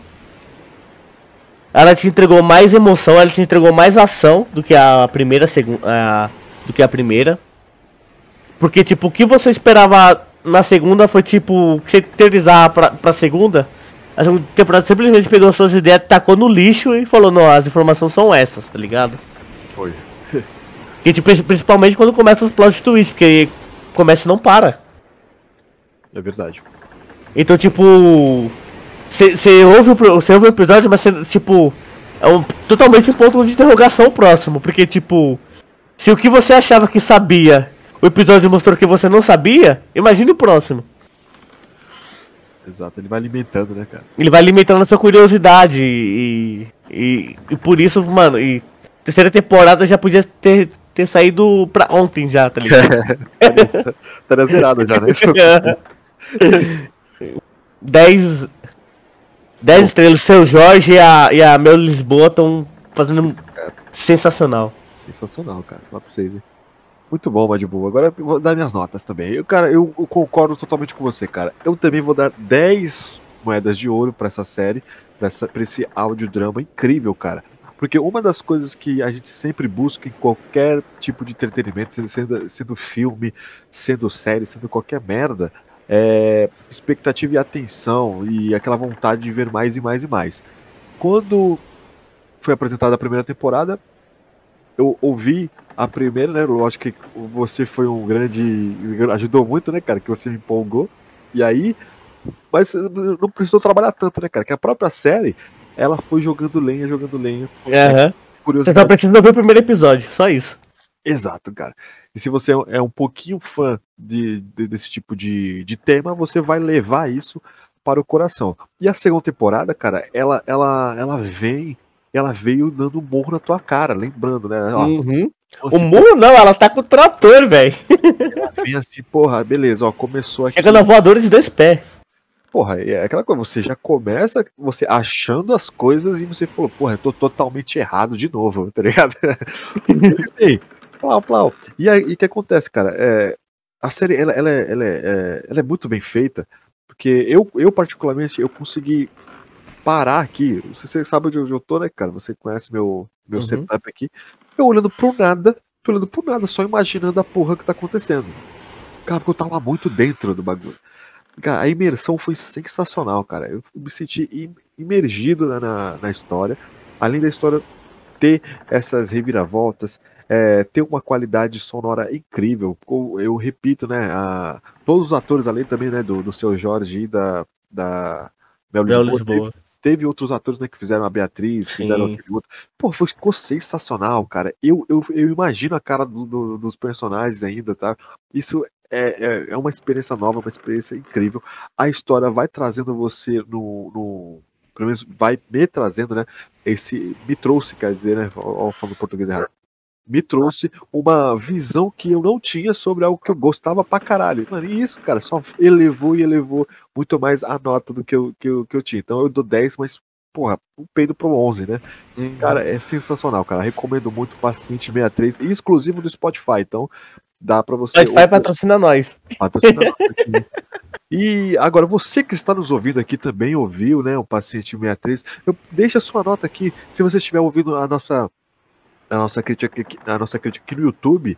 Ela te entregou mais emoção, ela te entregou mais ação do que a primeira, segun, a, do que a primeira. Porque tipo, o que você esperava na segunda foi tipo, você teorizar pra, pra segunda. A segunda temporada simplesmente pegou suas ideias, tacou no lixo e falou, não, as informações são essas, tá ligado? Foi. Que, tipo, principalmente quando começa os plot twists, porque começa e não para. É verdade. Então, tipo. Você ouve, cê ouve o episódio, mas cê, tipo. É um, totalmente um ponto de interrogação o próximo. Porque, tipo. Se o que você achava que sabia, o episódio mostrou que você não sabia, imagine o próximo. Exato. Ele vai alimentando, né, cara? Ele vai alimentando a sua curiosidade e. E, e por isso, mano, e. Terceira temporada já podia ter, ter saído pra ontem já, tá ligado? Estaria zerada já, né? 10 10 estrelas. Seu Jorge e a, e a Mel Lisboa estão fazendo sensacional. Sensacional, cara. Fala pra você ver. Muito bom, Madibu. Agora eu vou dar minhas notas também. Eu, cara, eu, eu, concordo totalmente com você, cara. Eu também vou dar 10 moedas de ouro para essa série, pra esse audiodrama incrível, cara. Porque uma das coisas que a gente sempre busca em qualquer tipo de entretenimento, sendo, sendo filme, sendo série, sendo qualquer merda, é expectativa e atenção e aquela vontade de ver mais e mais e mais. Quando foi apresentada a primeira temporada, eu ouvi a primeira, né? Lógico que você foi um grande. ajudou muito, né, cara? Que você me empolgou. E aí. Mas não precisou trabalhar tanto, né, cara? Que a própria série, ela foi jogando lenha, jogando lenha. Uhum. Você só precisa ver o primeiro episódio, só isso. Exato, cara. E se você é um pouquinho fã de, de, desse tipo de, de tema, você vai levar isso para o coração. E a segunda temporada, cara, ela, ela, ela vem, ela veio dando um morro na tua cara, lembrando, né? Ó, uhum. Você... O muro não, ela tá com o trator, velho. Vem assim, porra, beleza, ó, começou aqui. Chegando a voadores de dois pés. Porra, é aquela coisa, você já começa você achando as coisas e você falou, porra, eu tô totalmente errado de novo, tá ligado? Enfim, plau, plau. E aí, o que acontece, cara? É, a série, ela, ela, é, ela, é, ela é muito bem feita, porque eu, eu particularmente, eu consegui parar aqui, você sabe onde eu tô, né, cara? Você conhece meu, meu uhum. setup aqui. Eu olhando pro nada, tô olhando pro nada, só imaginando a porra que tá acontecendo. Cara, porque eu tava muito dentro do bagulho. Cara, a imersão foi sensacional, cara. Eu me senti imergido na, na história. Além da história ter essas reviravoltas, é, ter uma qualidade sonora incrível. Eu, eu repito, né? A, todos os atores ali também, né? Do, do seu Jorge e da, da Mel Lisboa, teve outros atores né, que fizeram a Beatriz, Sim. fizeram aquele outro. Pô, foi, ficou sensacional, cara. Eu, eu, eu imagino a cara do, do, dos personagens ainda, tá? Isso é, é, é, uma experiência nova, uma experiência incrível. A história vai trazendo você no. no pelo menos vai me trazendo, né? Esse. Me trouxe, quer dizer, né? Falando português errado me trouxe uma visão que eu não tinha sobre algo que eu gostava pra caralho. Mano, e isso, cara, só elevou e elevou muito mais a nota do que eu, que eu, que eu tinha. Então eu dou 10, mas, porra, um peido pro 11, né? Uhum. Cara, é sensacional, cara. Recomendo muito Paciente 63, exclusivo do Spotify. Então dá pra você. Spotify ou... patrocina nós. Patrocina nós. E agora, você que está nos ouvindo aqui também ouviu, né, o Paciente 63, eu, deixa sua nota aqui, se você estiver ouvindo a nossa a nossa crítica aqui, a nossa crítica aqui no YouTube,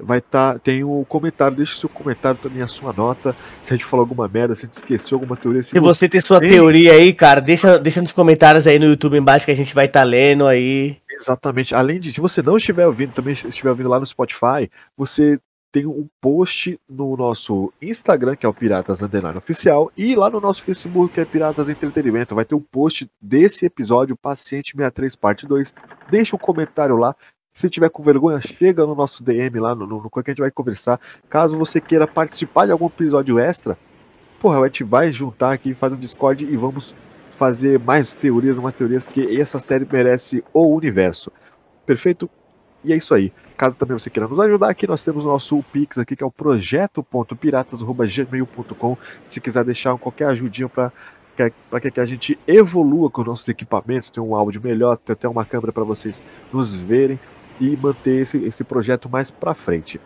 vai estar tá, tem o um comentário, deixa o seu comentário também, a sua nota, se a gente falou alguma merda, se a gente esqueceu alguma teoria. Se, se você, você tem sua tem... teoria aí, cara, deixa, deixa nos comentários aí no YouTube embaixo que a gente vai estar tá lendo aí. Exatamente. Além de, se você não estiver ouvindo, também estiver ouvindo lá no Spotify, você tem um post no nosso Instagram, que é o Piratas Underline Oficial, e lá no nosso Facebook, que é Piratas Entretenimento. Vai ter um post desse episódio, Paciente 63, parte 2. Deixa um comentário lá. Se tiver com vergonha, chega no nosso DM lá, no, no, no que a gente vai conversar. Caso você queira participar de algum episódio extra, porra, a gente vai juntar aqui, faz um Discord e vamos fazer mais teorias, mais teorias, porque essa série merece o universo. Perfeito? E é isso aí. Caso também você queira nos ajudar, aqui nós temos o nosso Pix aqui, que é o projeto.piratas.gmail.com. Se quiser deixar qualquer ajudinha para para que a gente evolua com nossos equipamentos, ter um áudio melhor, ter até uma câmera para vocês nos verem e manter esse, esse projeto mais para frente.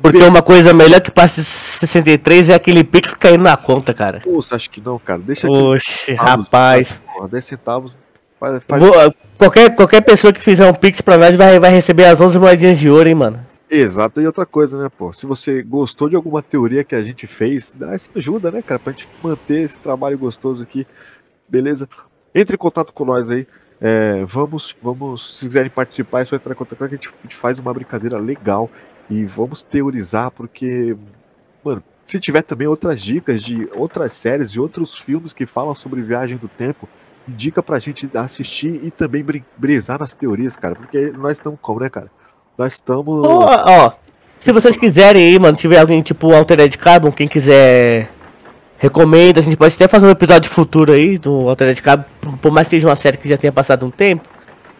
Porque uma coisa melhor que passe 63 é aquele Pix caindo na conta, cara. Poxa, acho que não, cara. Deixa Oxe, rapaz. 10 centavos Faz, faz... Vou, qualquer, qualquer pessoa que fizer um pix pra nós vai, vai receber as 11 moedinhas de ouro, hein, mano. Exato, e outra coisa, né, pô? Se você gostou de alguma teoria que a gente fez, dá essa ajuda, né, cara, pra gente manter esse trabalho gostoso aqui, beleza? Entre em contato com nós aí. É, vamos, vamos, se quiserem participar, é só entrar em contato com a gente, a gente faz uma brincadeira legal e vamos teorizar, porque, mano, se tiver também outras dicas de outras séries e outros filmes que falam sobre viagem do tempo, indica pra gente assistir e também brisar nas teorias, cara. Porque nós estamos como, né, cara? Nós estamos. Ó, oh, oh, se vocês quiserem aí, mano, se tiver alguém tipo Altered Carbon, quem quiser recomenda, a gente pode até fazer um episódio futuro aí do Altered Carbon, por mais que seja uma série que já tenha passado um tempo.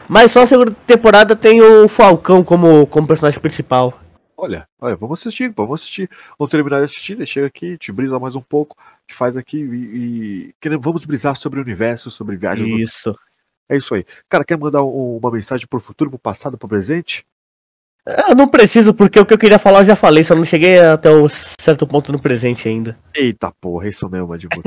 Mas só a segunda temporada tem o Falcão como, como personagem principal. Olha, olha, vamos assistir, vamos assistir. Vamos terminar de assistir, né? chega aqui, te brisa mais um pouco, te faz aqui e, e vamos brisar sobre o universo, sobre viagens. Isso. É isso aí. Cara, quer mandar um, uma mensagem pro futuro, pro passado, pro presente? Eu não preciso, porque o que eu queria falar eu já falei, só não cheguei até o certo ponto no presente ainda. Eita porra, isso mesmo, Madibu.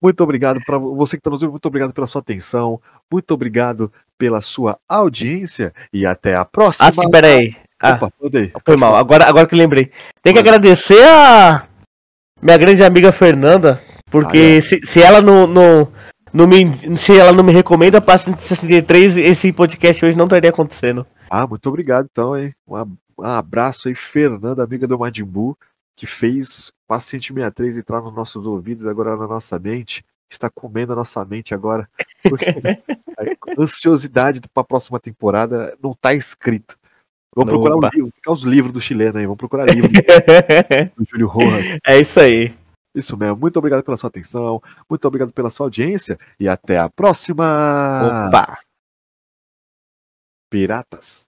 Muito obrigado para você que está nos ouvindo, muito obrigado pela sua atenção, muito obrigado pela sua audiência e até a próxima. Ah, sim, peraí. Ah, Opa, aí. Foi mal, agora, agora que lembrei. Tem que agradecer a minha grande amiga Fernanda, porque ah, é. se, se ela não, não, não me, se ela não me recomenda para 63, esse podcast hoje não estaria acontecendo. Ah, muito obrigado então, hein? Um, abraço aí, Fernanda, amiga do Madimbu, que fez Paciente 63 entrar nos nossos ouvidos, agora na nossa mente. Está comendo a nossa mente agora. a ansiosidade para a próxima temporada não está escrito. Vamos procurar Opa. livro, os livros do chileno aí, vamos procurar livro do Júlio Rojas. É isso aí. Isso mesmo. Muito obrigado pela sua atenção, muito obrigado pela sua audiência e até a próxima. Opa! Piratas.